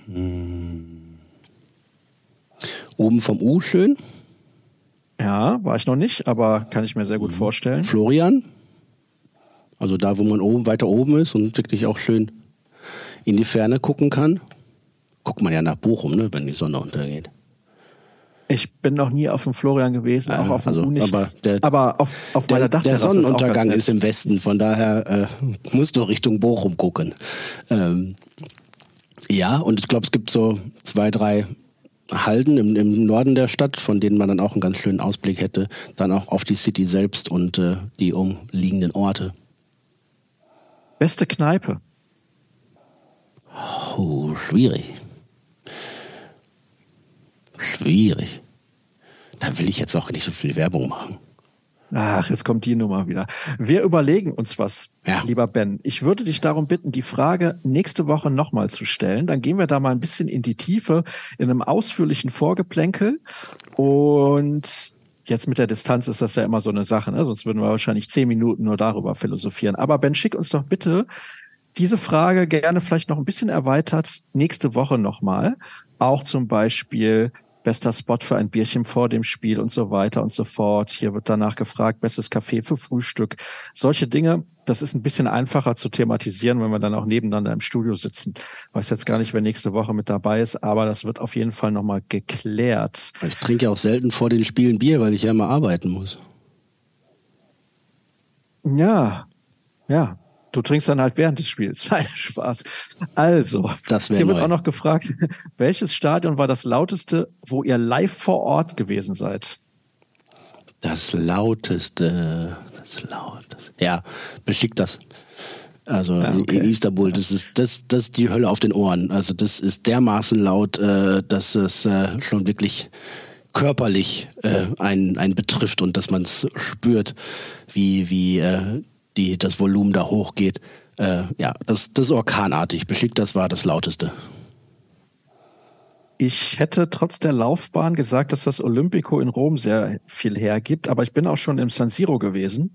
Hm. Oben vom U schön? Ja, war ich noch nicht, aber kann ich mir sehr gut hm. vorstellen. Florian? Also da, wo man oben weiter oben ist und wirklich auch schön in die Ferne gucken kann. Guckt man ja nach Bochum, ne, wenn die Sonne untergeht. Ich bin noch nie auf dem Florian gewesen, auch auf dem also, nicht. Aber, der, aber auf, auf der, meiner Der Sonnenuntergang ist, ist, im Westen, von daher äh, [laughs] musst du Richtung Bochum gucken. Ähm, ja, und ich glaube, es gibt so zwei, drei Halden im, im, Norden der Stadt, von denen man dann auch einen ganz schönen Ausblick hätte, dann auch auf die City selbst und äh, die umliegenden Orte. Beste Kneipe. Oh, schwierig. Schwierig. Da will ich jetzt auch nicht so viel Werbung machen. Ach, jetzt kommt die Nummer wieder. Wir überlegen uns was, ja. lieber Ben. Ich würde dich darum bitten, die Frage nächste Woche nochmal zu stellen. Dann gehen wir da mal ein bisschen in die Tiefe, in einem ausführlichen Vorgeplänkel. Und jetzt mit der Distanz ist das ja immer so eine Sache, ne? sonst würden wir wahrscheinlich zehn Minuten nur darüber philosophieren. Aber Ben, schick uns doch bitte diese Frage gerne vielleicht noch ein bisschen erweitert nächste Woche nochmal. Auch zum Beispiel bester Spot für ein Bierchen vor dem Spiel und so weiter und so fort. Hier wird danach gefragt, bestes Café für Frühstück. Solche Dinge, das ist ein bisschen einfacher zu thematisieren, wenn wir dann auch nebeneinander im Studio sitzen. Ich weiß jetzt gar nicht, wer nächste Woche mit dabei ist, aber das wird auf jeden Fall nochmal geklärt. Ich trinke ja auch selten vor den Spielen Bier, weil ich ja immer arbeiten muss. Ja, ja, Du trinkst dann halt während des Spiels. [laughs] Nein, Spaß. Also, das hier wird auch noch gefragt, [laughs] welches Stadion war das lauteste, wo ihr live vor Ort gewesen seid? Das lauteste, das lauteste. Ja, beschickt das. Also ja, okay. in Istanbul, das ist das, das ist die Hölle auf den Ohren. Also das ist dermaßen laut, äh, dass es äh, schon wirklich körperlich äh, einen, einen betrifft und dass man es spürt, wie, wie äh, die, das Volumen da hochgeht. Äh, ja, das, das ist orkanartig. Beschickt, das war das lauteste. Ich hätte trotz der Laufbahn gesagt, dass das Olympico in Rom sehr viel hergibt, aber ich bin auch schon im San Siro gewesen.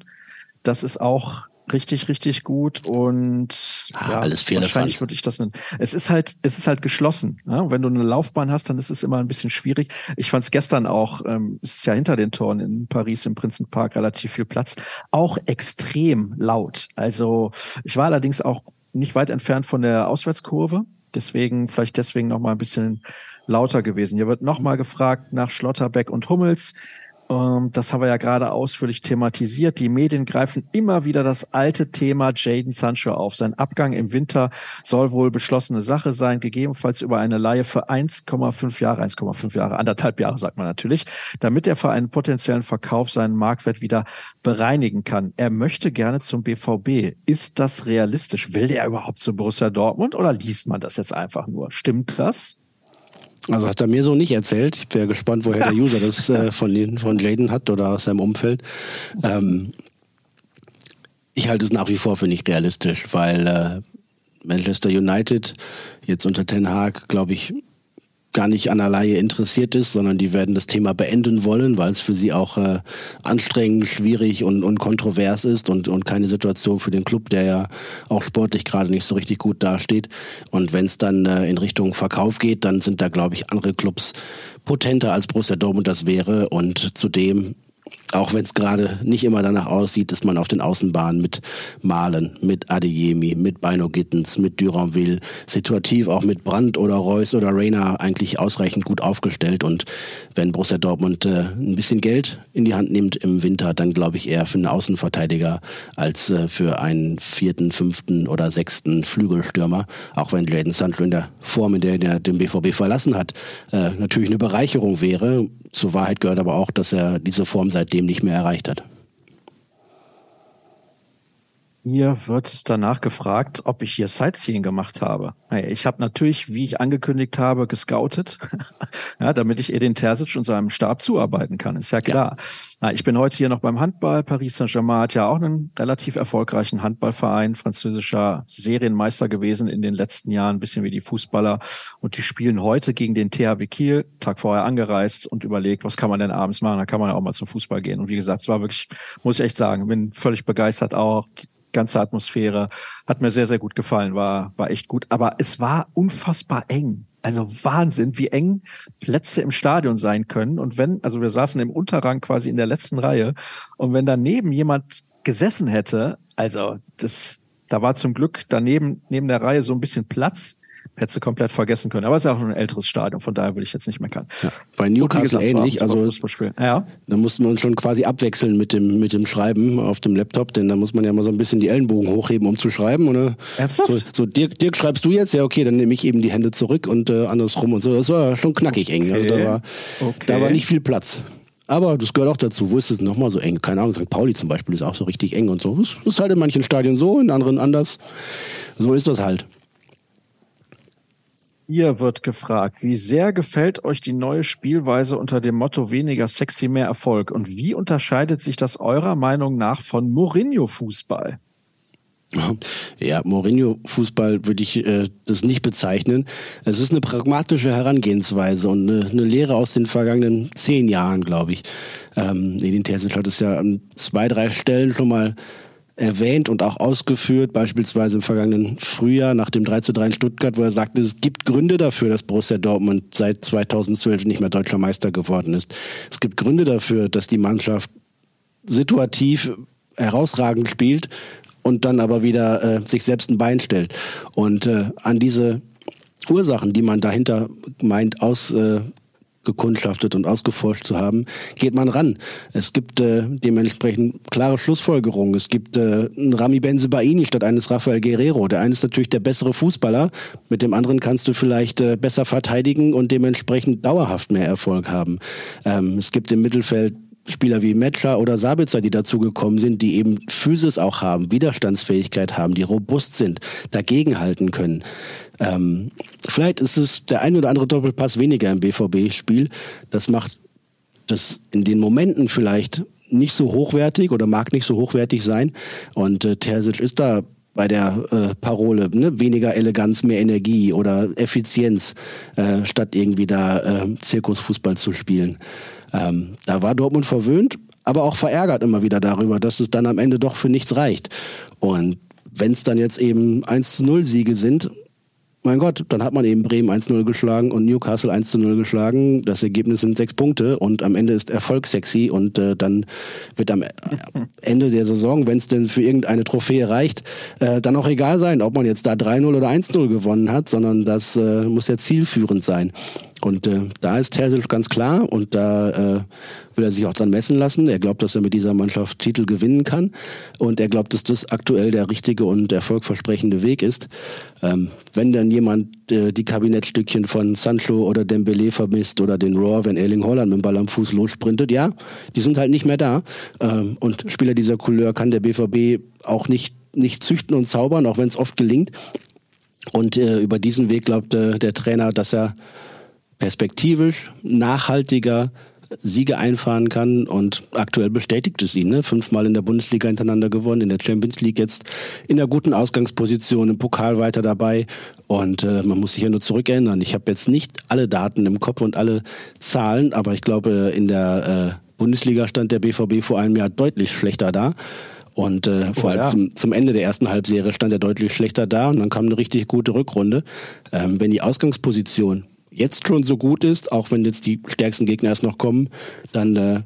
Das ist auch richtig, richtig gut und ah, ja, alles wahrscheinlich würde ich das nennen. Es ist halt, es ist halt geschlossen. Ja? Wenn du eine Laufbahn hast, dann ist es immer ein bisschen schwierig. Ich fand es gestern auch, ähm, es ist ja hinter den Toren in Paris im Prinzenpark relativ viel Platz, auch extrem laut. Also ich war allerdings auch nicht weit entfernt von der Auswärtskurve. Deswegen, vielleicht deswegen noch mal ein bisschen lauter gewesen. Hier wird noch mal gefragt nach Schlotterbeck und Hummels. Ähm, das haben wir ja gerade ausführlich thematisiert. Die Medien greifen immer wieder das alte Thema Jaden Sancho auf. Sein Abgang im Winter soll wohl beschlossene Sache sein, gegebenenfalls über eine Laie für 1,5 Jahre, 1,5 Jahre, anderthalb Jahre sagt man natürlich, damit er für einen potenziellen Verkauf seinen Marktwert wieder bereinigen kann. Er möchte gerne zum BVB. Ist das realistisch? Will der überhaupt zu Borussia Dortmund oder liest man das jetzt einfach nur? Stimmt das? Also hat er mir so nicht erzählt. Ich wäre gespannt, woher der User das äh, von, von Jaden hat oder aus seinem Umfeld. Ähm, ich halte es nach wie vor für nicht realistisch, weil äh, Manchester United jetzt unter Ten Hag, glaube ich, gar nicht an der Laie interessiert ist, sondern die werden das Thema beenden wollen, weil es für sie auch äh, anstrengend, schwierig und, und kontrovers ist und, und keine Situation für den Club, der ja auch sportlich gerade nicht so richtig gut dasteht. Und wenn es dann äh, in Richtung Verkauf geht, dann sind da, glaube ich, andere Clubs potenter als Borussia Dortmund das wäre. Und zudem auch wenn es gerade nicht immer danach aussieht, ist man auf den Außenbahnen mit Malen, mit Adeyemi, mit Bino Gittens, mit Duranville, situativ auch mit Brandt oder Reus oder Rayner eigentlich ausreichend gut aufgestellt. Und wenn Borussia Dortmund äh, ein bisschen Geld in die Hand nimmt im Winter, dann glaube ich eher für einen Außenverteidiger als äh, für einen vierten, fünften oder sechsten Flügelstürmer. Auch wenn Jaden Sancho in der Form, in der er den BVB verlassen hat, äh, natürlich eine Bereicherung wäre. Zur Wahrheit gehört aber auch, dass er diese Form seitdem nicht mehr erreicht hat. Hier wird danach gefragt, ob ich hier Sightseeing gemacht habe. Ich habe natürlich, wie ich angekündigt habe, gescoutet, [laughs] ja, damit ich Edin Terzic und seinem Stab zuarbeiten kann. Ist ja klar. Ja. Ich bin heute hier noch beim Handball. Paris Saint-Germain hat ja auch einen relativ erfolgreichen Handballverein, französischer Serienmeister gewesen in den letzten Jahren, ein bisschen wie die Fußballer. Und die spielen heute gegen den THW Kiel, Tag vorher angereist und überlegt, was kann man denn abends machen? Da kann man ja auch mal zum Fußball gehen. Und wie gesagt, es war wirklich, muss ich echt sagen, bin völlig begeistert auch ganze Atmosphäre. Hat mir sehr, sehr gut gefallen, war, war echt gut. Aber es war unfassbar eng. Also Wahnsinn, wie eng Plätze im Stadion sein können. Und wenn, also wir saßen im Unterrang quasi in der letzten Reihe. Und wenn daneben jemand gesessen hätte, also das, da war zum Glück daneben, neben der Reihe so ein bisschen Platz hättest du komplett vergessen können. Aber es ist ja auch ein älteres Stadion, von daher will ich jetzt nicht meckern. Ja, bei Newcastle gesagt, ähnlich, also ja. da musste man schon quasi abwechseln mit dem mit dem Schreiben auf dem Laptop, denn da muss man ja mal so ein bisschen die Ellenbogen hochheben, um zu schreiben. Oder? Ernsthaft? So, so Dirk, Dirk, schreibst du jetzt? Ja, okay, dann nehme ich eben die Hände zurück und äh, andersrum und so. Das war schon knackig eng. Also da war, okay. da war nicht viel Platz. Aber das gehört auch dazu. Wo ist es nochmal so eng? Keine Ahnung, St. Pauli zum Beispiel ist auch so richtig eng und so. Das ist halt in manchen Stadien so, in anderen anders. So ist das halt. Hier wird gefragt, wie sehr gefällt euch die neue Spielweise unter dem Motto weniger sexy, mehr Erfolg? Und wie unterscheidet sich das eurer Meinung nach von Mourinho-Fußball? [laughs] Ja, Mourinho-Fußball würde ich äh, das nicht bezeichnen. Es ist eine pragmatische Herangehensweise und eine, eine Lehre aus den vergangenen zehn Jahren, glaube ich. Ähm, Edin Terzic hat es ja an zwei, drei Stellen schon mal erwähnt und auch ausgeführt, beispielsweise im vergangenen Frühjahr nach dem 3 zu 3 in Stuttgart, wo er sagte, es gibt Gründe dafür, dass Borussia Dortmund seit 2012 nicht mehr deutscher Meister geworden ist. Es gibt Gründe dafür, dass die Mannschaft situativ herausragend spielt und dann aber wieder äh, sich selbst ein Bein stellt. Und äh, an diese Ursachen, die man dahinter meint, aus äh, gekundschaftet und ausgeforscht zu haben, geht man ran. Es gibt äh, dementsprechend klare Schlussfolgerungen. Es gibt äh, einen Rami Benzebaini statt eines Rafael Guerrero. Der eine ist natürlich der bessere Fußballer, mit dem anderen kannst du vielleicht äh, besser verteidigen und dementsprechend dauerhaft mehr Erfolg haben. Ähm, es gibt im Mittelfeld Spieler wie Metscher oder Sabitzer, die dazugekommen sind, die eben Physis auch haben, Widerstandsfähigkeit haben, die robust sind, dagegenhalten können. Ähm, vielleicht ist es der ein oder andere Doppelpass weniger im BVB-Spiel. Das macht das in den Momenten vielleicht nicht so hochwertig oder mag nicht so hochwertig sein. Und äh, Terzic ist da bei der äh, Parole, ne? weniger Eleganz, mehr Energie oder Effizienz, äh, statt irgendwie da äh, Zirkusfußball zu spielen. Ähm, da war Dortmund verwöhnt, aber auch verärgert immer wieder darüber, dass es dann am Ende doch für nichts reicht. Und wenn es dann jetzt eben 1 zu 0 Siege sind, mein Gott, dann hat man eben Bremen 1-0 geschlagen und Newcastle 1-0 geschlagen. Das Ergebnis sind sechs Punkte und am Ende ist Erfolg sexy und äh, dann wird am [laughs] Ende der Saison, wenn es denn für irgendeine Trophäe reicht, äh, dann auch egal sein, ob man jetzt da 3-0 oder 1-0 gewonnen hat, sondern das äh, muss ja zielführend sein. Und äh, da ist Terzic ganz klar und da äh, will er sich auch dran messen lassen. Er glaubt, dass er mit dieser Mannschaft Titel gewinnen kann und er glaubt, dass das aktuell der richtige und erfolgversprechende Weg ist. Ähm, wenn dann jemand äh, die Kabinettstückchen von Sancho oder Dembele vermisst oder den Roar, wenn Erling Holland mit dem Ball am Fuß lossprintet, ja, die sind halt nicht mehr da. Ähm, und Spieler dieser Couleur kann der BVB auch nicht nicht züchten und zaubern, auch wenn es oft gelingt. Und äh, über diesen Weg glaubt äh, der Trainer, dass er perspektivisch nachhaltiger Siege einfahren kann und aktuell bestätigt es ihn. Ne? Fünfmal in der Bundesliga hintereinander gewonnen, in der Champions League jetzt in der guten Ausgangsposition, im Pokal weiter dabei und äh, man muss sich ja nur zurückerinnern. Ich habe jetzt nicht alle Daten im Kopf und alle Zahlen, aber ich glaube in der äh, Bundesliga stand der BVB vor einem Jahr deutlich schlechter da. Und äh, vor oh, allem ja. zum, zum Ende der ersten Halbserie stand er deutlich schlechter da und dann kam eine richtig gute Rückrunde. Ähm, wenn die Ausgangsposition jetzt schon so gut ist, auch wenn jetzt die stärksten Gegner erst noch kommen, dann äh,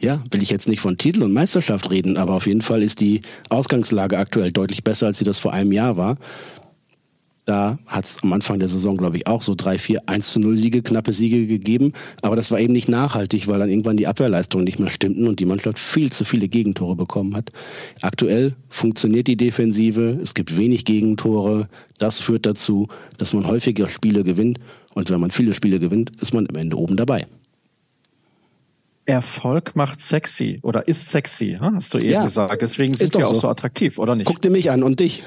ja, will ich jetzt nicht von Titel und Meisterschaft reden, aber auf jeden Fall ist die Ausgangslage aktuell deutlich besser, als sie das vor einem Jahr war. Da hat es am Anfang der Saison, glaube ich, auch so drei, vier 1 zu 0 Siege, knappe Siege gegeben. Aber das war eben nicht nachhaltig, weil dann irgendwann die Abwehrleistungen nicht mehr stimmten und die Mannschaft viel zu viele Gegentore bekommen hat. Aktuell funktioniert die Defensive, es gibt wenig Gegentore. Das führt dazu, dass man häufiger Spiele gewinnt. Und wenn man viele Spiele gewinnt, ist man am Ende oben dabei. Erfolg macht sexy oder ist sexy, hast du eben ja, gesagt. Deswegen sind wir auch so. so attraktiv, oder nicht? Guck dir mich an und dich.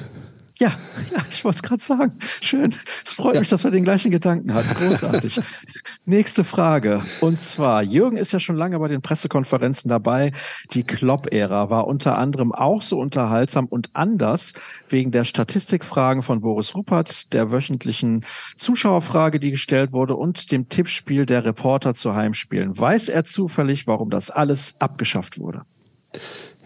Ja, ja [laughs] ich wollte es gerade sagen. Schön. Es freut ja. mich, dass wir den gleichen Gedanken hatten. Großartig. [laughs] Nächste Frage. Und zwar, Jürgen ist ja schon lange bei den Pressekonferenzen dabei. Die Klopp-Ära war unter anderem auch so unterhaltsam und anders wegen der Statistikfragen von Boris Ruppert, der wöchentlichen Zuschauerfrage, die gestellt wurde und dem Tippspiel der Reporter zu Heimspielen. Weiß er zufällig, warum das alles abgeschafft wurde?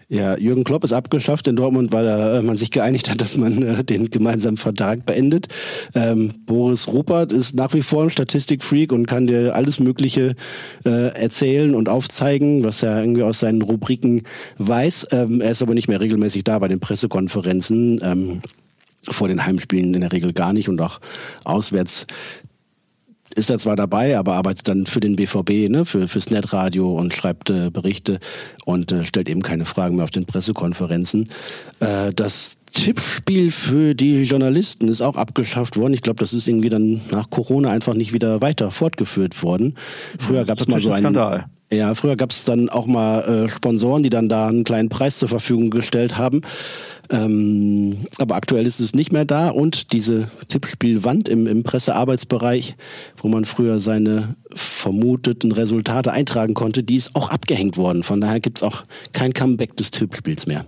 Ja, Jürgen Klopp ist abgeschafft in Dortmund, weil äh, man sich geeinigt hat, dass man äh, den gemeinsamen Vertrag beendet. Ähm, Boris Rupert ist nach wie vor ein Statistikfreak und kann dir alles Mögliche äh, erzählen und aufzeigen, was er irgendwie aus seinen Rubriken weiß. Ähm, er ist aber nicht mehr regelmäßig da bei den Pressekonferenzen. Ähm, vor den Heimspielen in der Regel gar nicht und auch auswärts ist er zwar dabei, aber arbeitet dann für den BVB, ne, für, fürs Netradio und schreibt äh, Berichte und äh, stellt eben keine Fragen mehr auf den Pressekonferenzen. Äh, das Tippspiel für die Journalisten ist auch abgeschafft worden. Ich glaube, das ist irgendwie dann nach Corona einfach nicht wieder weiter fortgeführt worden. Früher gab es mal so einen Skandal. Ja, früher gab es dann auch mal äh, Sponsoren, die dann da einen kleinen Preis zur Verfügung gestellt haben. Ähm, aber aktuell ist es nicht mehr da und diese Tippspielwand im, im Pressearbeitsbereich, wo man früher seine vermuteten Resultate eintragen konnte, die ist auch abgehängt worden. Von daher gibt es auch kein Comeback des Tippspiels mehr.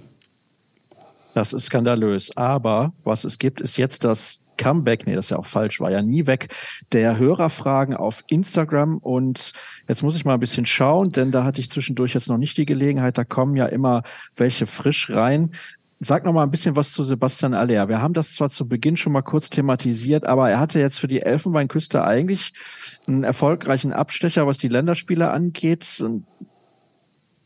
Das ist skandalös. Aber was es gibt, ist jetzt das Comeback, nee, das ist ja auch falsch, war ja nie weg, der Hörerfragen auf Instagram. Und jetzt muss ich mal ein bisschen schauen, denn da hatte ich zwischendurch jetzt noch nicht die Gelegenheit. Da kommen ja immer welche frisch rein. Sag noch mal ein bisschen was zu Sebastian Aller. Wir haben das zwar zu Beginn schon mal kurz thematisiert, aber er hatte jetzt für die Elfenbeinküste eigentlich einen erfolgreichen Abstecher, was die Länderspiele angeht.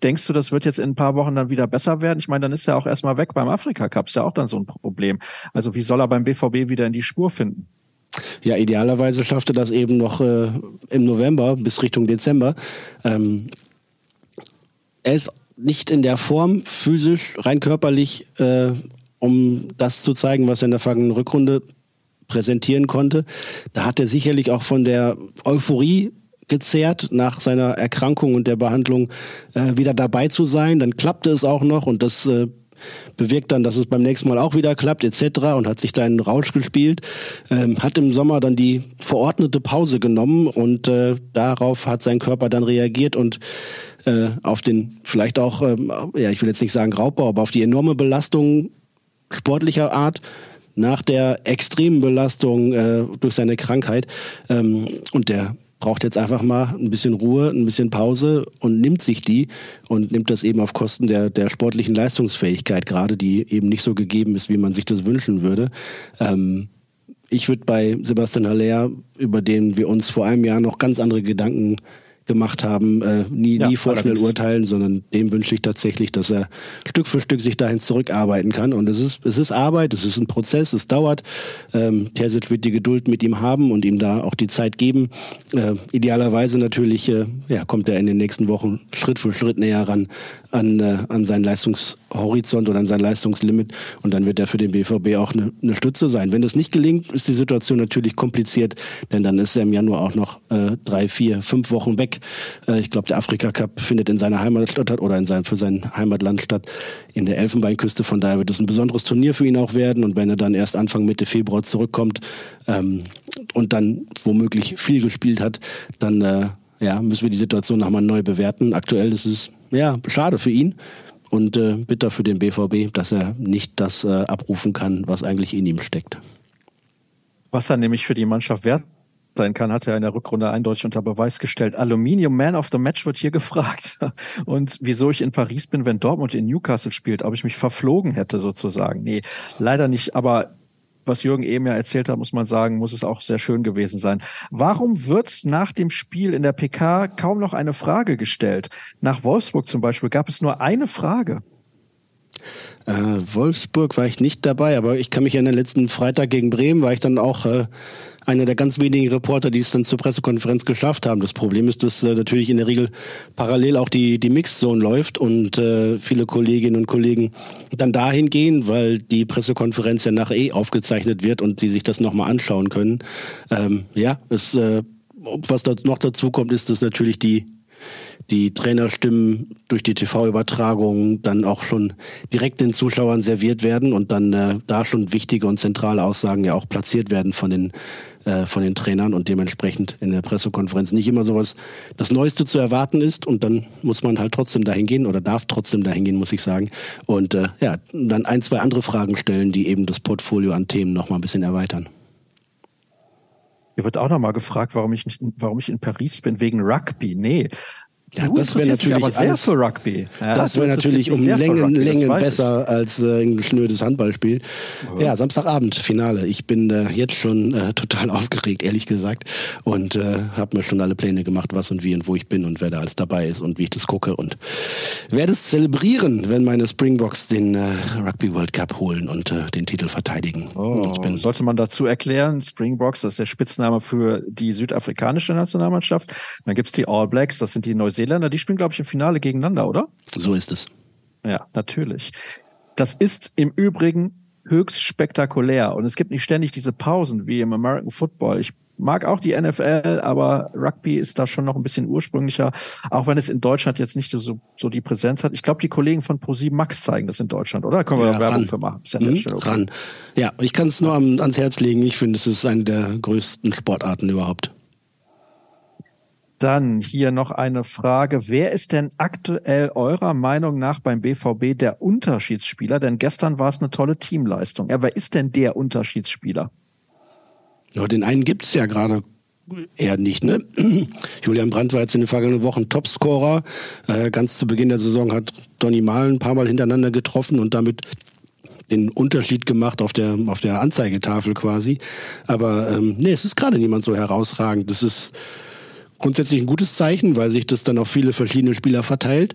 Denkst du, das wird jetzt in ein paar Wochen dann wieder besser werden? Ich meine, dann ist er auch erstmal weg beim Afrika Cup, ist ja auch dann so ein Problem. Also wie soll er beim BVB wieder in die Spur finden? Ja, idealerweise schafft er das eben noch äh, im November bis Richtung Dezember. Ähm, er ist nicht in der Form, physisch, rein körperlich, äh, um das zu zeigen, was er in der vergangenen Rückrunde präsentieren konnte. Da hat er sicherlich auch von der Euphorie gezehrt, nach seiner Erkrankung und der Behandlung äh, wieder dabei zu sein. Dann klappte es auch noch und das äh, bewirkt dann, dass es beim nächsten Mal auch wieder klappt etc. und hat sich da einen Rausch gespielt. Ähm, hat im Sommer dann die verordnete Pause genommen und äh, darauf hat sein Körper dann reagiert und äh, auf den vielleicht auch, ähm, ja, ich will jetzt nicht sagen Raubbau, aber auf die enorme Belastung sportlicher Art nach der extremen Belastung äh, durch seine Krankheit. Ähm, und der braucht jetzt einfach mal ein bisschen Ruhe, ein bisschen Pause und nimmt sich die und nimmt das eben auf Kosten der, der sportlichen Leistungsfähigkeit gerade, die eben nicht so gegeben ist, wie man sich das wünschen würde. Ähm, ich würde bei Sebastian Haller, über den wir uns vor einem Jahr noch ganz andere Gedanken gemacht haben, äh, nie, ja, nie vorschnell urteilen, sondern dem wünsche ich tatsächlich, dass er Stück für Stück sich dahin zurückarbeiten kann. Und es ist, es ist Arbeit, es ist ein Prozess, es dauert. Ähm, Terzic wird die Geduld mit ihm haben und ihm da auch die Zeit geben. Äh, idealerweise natürlich, äh, ja, kommt er in den nächsten Wochen Schritt für Schritt näher ran an, äh, an seinen Leistungshorizont oder an sein Leistungslimit und dann wird er für den BVB auch eine, eine Stütze sein. Wenn das nicht gelingt, ist die Situation natürlich kompliziert, denn dann ist er im Januar auch noch äh, drei, vier, fünf Wochen weg. Äh, ich glaube, der Afrika Cup findet in seiner Heimatstadt statt oder in seinem, für sein Heimatland statt, in der Elfenbeinküste. Von daher wird es ein besonderes Turnier für ihn auch werden und wenn er dann erst Anfang Mitte Februar zurückkommt ähm, und dann womöglich viel gespielt hat, dann äh, ja, müssen wir die Situation nochmal neu bewerten. Aktuell ist es ja schade für ihn und äh, bitter für den BVB, dass er nicht das äh, abrufen kann, was eigentlich in ihm steckt. Was er nämlich für die Mannschaft wert sein kann, hat er in der Rückrunde eindeutig unter Beweis gestellt. Aluminium Man of the Match wird hier [laughs] gefragt. Und wieso ich in Paris bin, wenn Dortmund in Newcastle spielt, ob ich mich verflogen hätte sozusagen. Nee, leider nicht. Aber was Jürgen eben ja erzählt hat, muss man sagen, muss es auch sehr schön gewesen sein. Warum wird nach dem Spiel in der PK kaum noch eine Frage gestellt? Nach Wolfsburg zum Beispiel gab es nur eine Frage. Äh, Wolfsburg war ich nicht dabei, aber ich kann mich den letzten Freitag gegen Bremen war ich dann auch äh, einer der ganz wenigen Reporter, die es dann zur Pressekonferenz geschafft haben. Das Problem ist, dass äh, natürlich in der Regel parallel auch die, die Mixzone läuft und äh, viele Kolleginnen und Kollegen dann dahin gehen, weil die Pressekonferenz ja nachher eh aufgezeichnet wird und die sich das nochmal anschauen können. Ähm, ja, es, äh, was da noch dazu kommt, ist, dass natürlich die die Trainerstimmen durch die TV-Übertragung dann auch schon direkt den Zuschauern serviert werden und dann äh, da schon wichtige und zentrale Aussagen ja auch platziert werden von den äh, von den Trainern und dementsprechend in der Pressekonferenz nicht immer sowas das Neueste zu erwarten ist und dann muss man halt trotzdem dahin gehen oder darf trotzdem dahin gehen, muss ich sagen. Und äh, ja, dann ein, zwei andere Fragen stellen, die eben das Portfolio an Themen noch mal ein bisschen erweitern. Hier wird auch noch mal gefragt, warum ich nicht, warum ich in Paris bin wegen Rugby. Nee, ja, das wäre natürlich aber alles, für Rugby. Ja, das wäre natürlich um Längen, Längen besser als äh, ein schnödes Handballspiel. Ja. ja, Samstagabend Finale. Ich bin äh, jetzt schon äh, total [laughs] aufgeregt, ehrlich gesagt, und äh, habe mir schon alle Pläne gemacht, was und wie und wo ich bin und wer da alles dabei ist und wie ich das gucke und werde es zelebrieren, wenn meine Springboks den äh, Rugby World Cup holen und äh, den Titel verteidigen. Oh, sollte man dazu erklären, Springboks, das ist der Spitzname für die südafrikanische Nationalmannschaft. Dann gibt's die All Blacks, das sind die Neuseeländer Neuseeländer, die spielen, glaube ich, im Finale gegeneinander, oder? So ist es. Ja, natürlich. Das ist im Übrigen höchst spektakulär und es gibt nicht ständig diese Pausen wie im American Football. Ich mag auch die NFL, aber Rugby ist da schon noch ein bisschen ursprünglicher, auch wenn es in Deutschland jetzt nicht so, so die Präsenz hat. Ich glaube, die Kollegen von ProSieben Max zeigen das in Deutschland, oder? Da können wir ja, Werbung ran. für machen. Ist ja mhm, ran. Ja, ich kann es nur ans Herz legen. Ich finde, es ist eine der größten Sportarten überhaupt. Dann hier noch eine Frage. Wer ist denn aktuell eurer Meinung nach beim BVB der Unterschiedsspieler? Denn gestern war es eine tolle Teamleistung. Ja, wer ist denn der Unterschiedsspieler? Ja, den einen gibt es ja gerade eher nicht, ne? [clears throat] Julian Brandt war jetzt in den vergangenen Wochen Topscorer. Äh, ganz zu Beginn der Saison hat Donny Malen ein paar Mal hintereinander getroffen und damit den Unterschied gemacht auf der auf der Anzeigetafel quasi. Aber ähm, nee, es ist gerade niemand so herausragend. Das ist grundsätzlich ein gutes Zeichen, weil sich das dann auf viele verschiedene Spieler verteilt.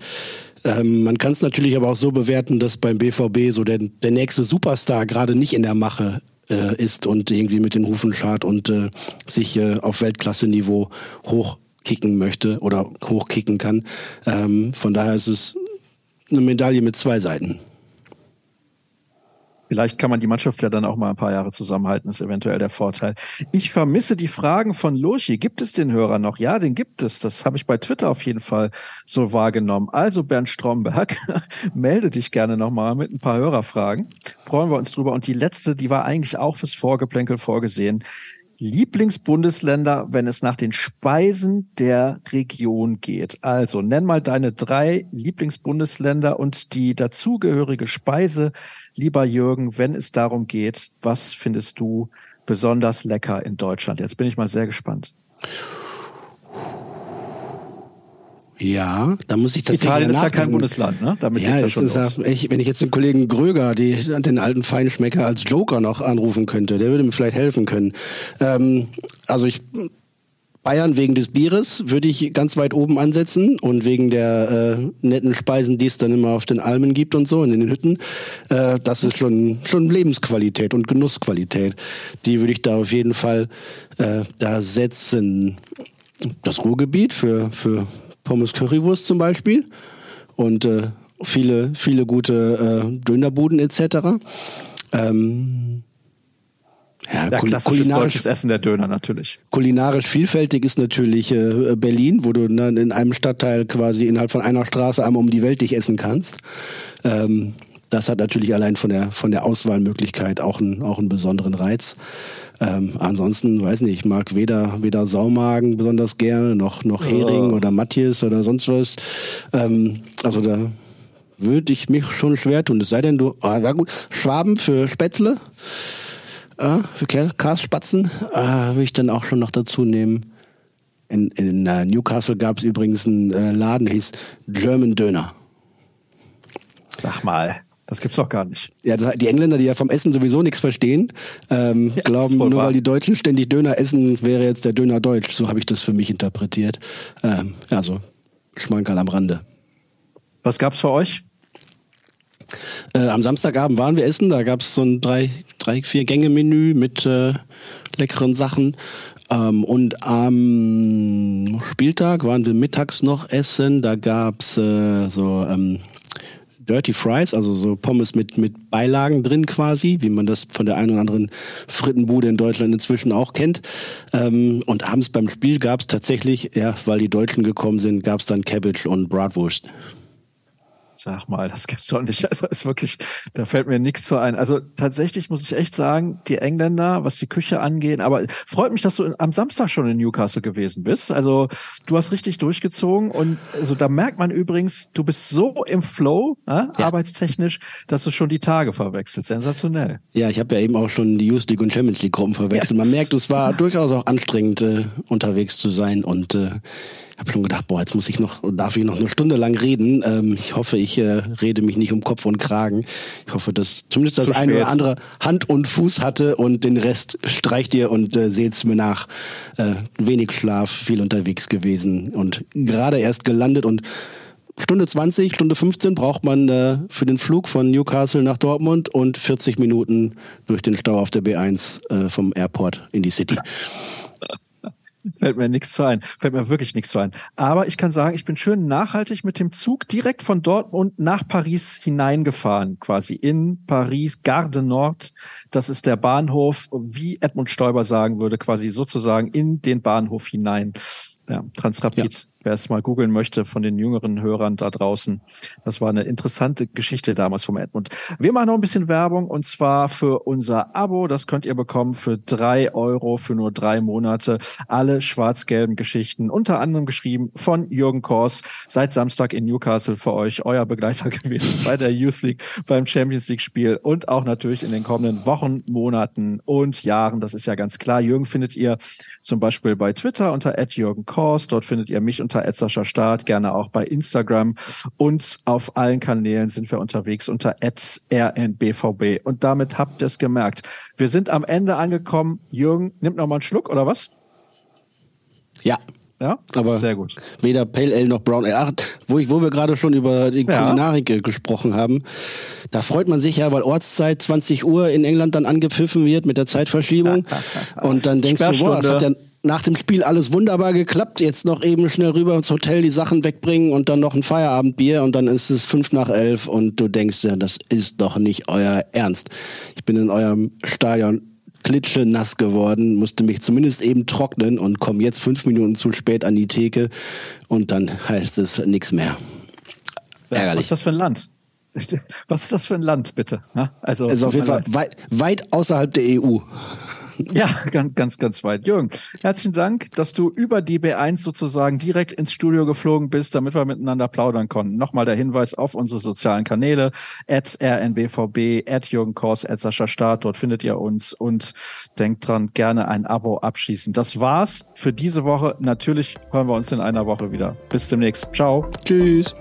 Ähm, man kann es natürlich aber auch so bewerten, dass beim BVB so der, der nächste Superstar gerade nicht in der Mache äh, ist und irgendwie mit den Hufen schart und äh, sich äh, auf Weltklasse-Niveau hochkicken möchte oder hochkicken kann. Ähm, von daher ist es eine Medaille mit zwei Seiten. Vielleicht kann man die Mannschaft ja dann auch mal ein paar Jahre zusammenhalten, ist eventuell der Vorteil. Ich vermisse die Fragen von Lurchi. Gibt es den Hörer noch? Ja, den gibt es. Das habe ich bei Twitter auf jeden Fall so wahrgenommen. Also Bernd Stromberg, [laughs] melde dich gerne nochmal mit ein paar Hörerfragen. Freuen wir uns drüber. Und die letzte, die war eigentlich auch fürs Vorgeplänkel vorgesehen. Lieblingsbundesländer, wenn es nach den Speisen der Region geht. Also nenn mal deine drei Lieblingsbundesländer und die dazugehörige Speise, lieber Jürgen, wenn es darum geht, was findest du besonders lecker in Deutschland? Jetzt bin ich mal sehr gespannt. Ja, da muss ich tatsächlich Italien ist ja kein Bundesland, ne? Damit ja, das ist ja ich, wenn ich jetzt den Kollegen Gröger, die, den alten Feinschmecker als Joker noch anrufen könnte, der würde mir vielleicht helfen können. Ähm, also ich Bayern wegen des Bieres würde ich ganz weit oben ansetzen und wegen der äh, netten Speisen, die es dann immer auf den Almen gibt und so in den Hütten. Äh, das ist schon schon Lebensqualität und Genussqualität. Die würde ich da auf jeden Fall äh, da setzen. Das Ruhrgebiet für für Pommes Currywurst zum Beispiel und äh, viele, viele gute äh, Dönerbuden etc. Ähm, ja, ja klassisches deutsches Essen der Döner natürlich. Kulinarisch vielfältig ist natürlich äh, Berlin, wo du ne, in einem Stadtteil quasi innerhalb von einer Straße einmal um die Welt dich essen kannst. Ähm, das hat natürlich allein von der von der Auswahlmöglichkeit auch einen auch einen besonderen Reiz. Ähm, ansonsten, weiß nicht, ich mag weder, weder Saumagen besonders gerne, noch, noch Hering oh. oder Matthias oder sonst was. Ähm, also da würde ich mich schon schwer tun. Es sei denn, du, ah, na gut, Schwaben für Spätzle, äh, für Karspatzen, äh, würde ich dann auch schon noch dazu nehmen. In, in uh, Newcastle gab es übrigens einen äh, Laden, der hieß German Döner. Sag mal. Das gibt's doch gar nicht. Ja, die Engländer, die ja vom Essen sowieso nichts verstehen, ähm, [laughs] ja, glauben, nur wahr. weil die Deutschen ständig Döner essen, wäre jetzt der Döner deutsch. So habe ich das für mich interpretiert. Ähm, ja, so Schmankerl am Rande. Was gab's für euch? Äh, am Samstagabend waren wir essen. Da gab's so ein drei, drei vier Gänge Menü mit äh, leckeren Sachen. Ähm, und am Spieltag waren wir mittags noch essen. Da gab's äh, so ähm, Dirty Fries, also so Pommes mit, mit Beilagen drin quasi, wie man das von der einen oder anderen Frittenbude in Deutschland inzwischen auch kennt. Ähm, und abends beim Spiel gab es tatsächlich, ja, weil die Deutschen gekommen sind, gab es dann Cabbage und Bratwurst. Sag mal, das gibt's doch nicht. Also ist wirklich, da fällt mir nichts zu ein. Also tatsächlich muss ich echt sagen, die Engländer, was die Küche angeht, aber freut mich, dass du am Samstag schon in Newcastle gewesen bist. Also du hast richtig durchgezogen und also da merkt man übrigens, du bist so im Flow, ja, ja. arbeitstechnisch, dass du schon die Tage verwechselt. Sensationell. Ja, ich habe ja eben auch schon die Youth League und Champions League Gruppen verwechselt. Ja. Man merkt, es war durchaus auch anstrengend, äh, unterwegs zu sein und äh, habe schon gedacht, boah, jetzt muss ich noch, darf ich noch eine Stunde lang reden. Ähm, ich hoffe, ich äh, rede mich nicht um Kopf und Kragen. Ich hoffe, dass zumindest das eine oder andere Hand und Fuß hatte und den Rest streicht ihr und äh, seht's mir nach. Äh, wenig Schlaf, viel unterwegs gewesen und gerade erst gelandet und Stunde 20, Stunde 15 braucht man äh, für den Flug von Newcastle nach Dortmund und 40 Minuten durch den Stau auf der B1 äh, vom Airport in die City. Fällt mir nichts zu ein. Fällt mir wirklich nichts zu ein. Aber ich kann sagen, ich bin schön nachhaltig mit dem Zug direkt von Dortmund nach Paris hineingefahren, quasi in Paris, Gare de Nord. Das ist der Bahnhof, wie Edmund Stoiber sagen würde, quasi sozusagen in den Bahnhof hinein. Ja, Transrapid. Ja wer es mal googeln möchte von den jüngeren Hörern da draußen. Das war eine interessante Geschichte damals vom Edmund. Wir machen noch ein bisschen Werbung und zwar für unser Abo. Das könnt ihr bekommen für drei Euro für nur drei Monate. Alle schwarz-gelben Geschichten, unter anderem geschrieben von Jürgen Kors. Seit Samstag in Newcastle für euch euer Begleiter [laughs] gewesen bei der Youth League, beim Champions League Spiel und auch natürlich in den kommenden Wochen, Monaten und Jahren. Das ist ja ganz klar. Jürgen findet ihr zum Beispiel bei Twitter unter Jürgen Kors. Dort findet ihr mich unter Edsascher Start, gerne auch bei Instagram und auf allen Kanälen sind wir unterwegs unter rnbvb. Und damit habt ihr es gemerkt. Wir sind am Ende angekommen. Jürgen, nimmt noch mal einen Schluck oder was? Ja. Ja, aber sehr gut. Weder Pale Ale noch Brown Ale. Ach, wo, ich, wo wir gerade schon über die ja. Kulinarik gesprochen haben, da freut man sich ja, weil Ortszeit 20 Uhr in England dann angepfiffen wird mit der Zeitverschiebung. und dann denkst du, boah, das hat ja nach dem Spiel alles wunderbar geklappt. Jetzt noch eben schnell rüber ins Hotel die Sachen wegbringen und dann noch ein Feierabendbier und dann ist es fünf nach elf und du denkst ja, das ist doch nicht euer Ernst. Ich bin in eurem Stadion klitsche nass geworden, musste mich zumindest eben trocknen und komme jetzt fünf Minuten zu spät an die Theke und dann heißt es nichts mehr. Ärgerlich. Was ist das für ein Land? [laughs] Was ist das für ein Land, bitte? Also, also auf jeden Fall weit, weit außerhalb der EU. Ja, ganz, ganz, ganz weit. Jürgen, herzlichen Dank, dass du über die B1 sozusagen direkt ins Studio geflogen bist, damit wir miteinander plaudern konnten. Nochmal der Hinweis auf unsere sozialen Kanäle, at rnbvb, at Jürgen Kors, at Sascha Staat, dort findet ihr uns und denkt dran, gerne ein Abo abschließen. Das war's für diese Woche. Natürlich hören wir uns in einer Woche wieder. Bis demnächst. Ciao. Tschüss.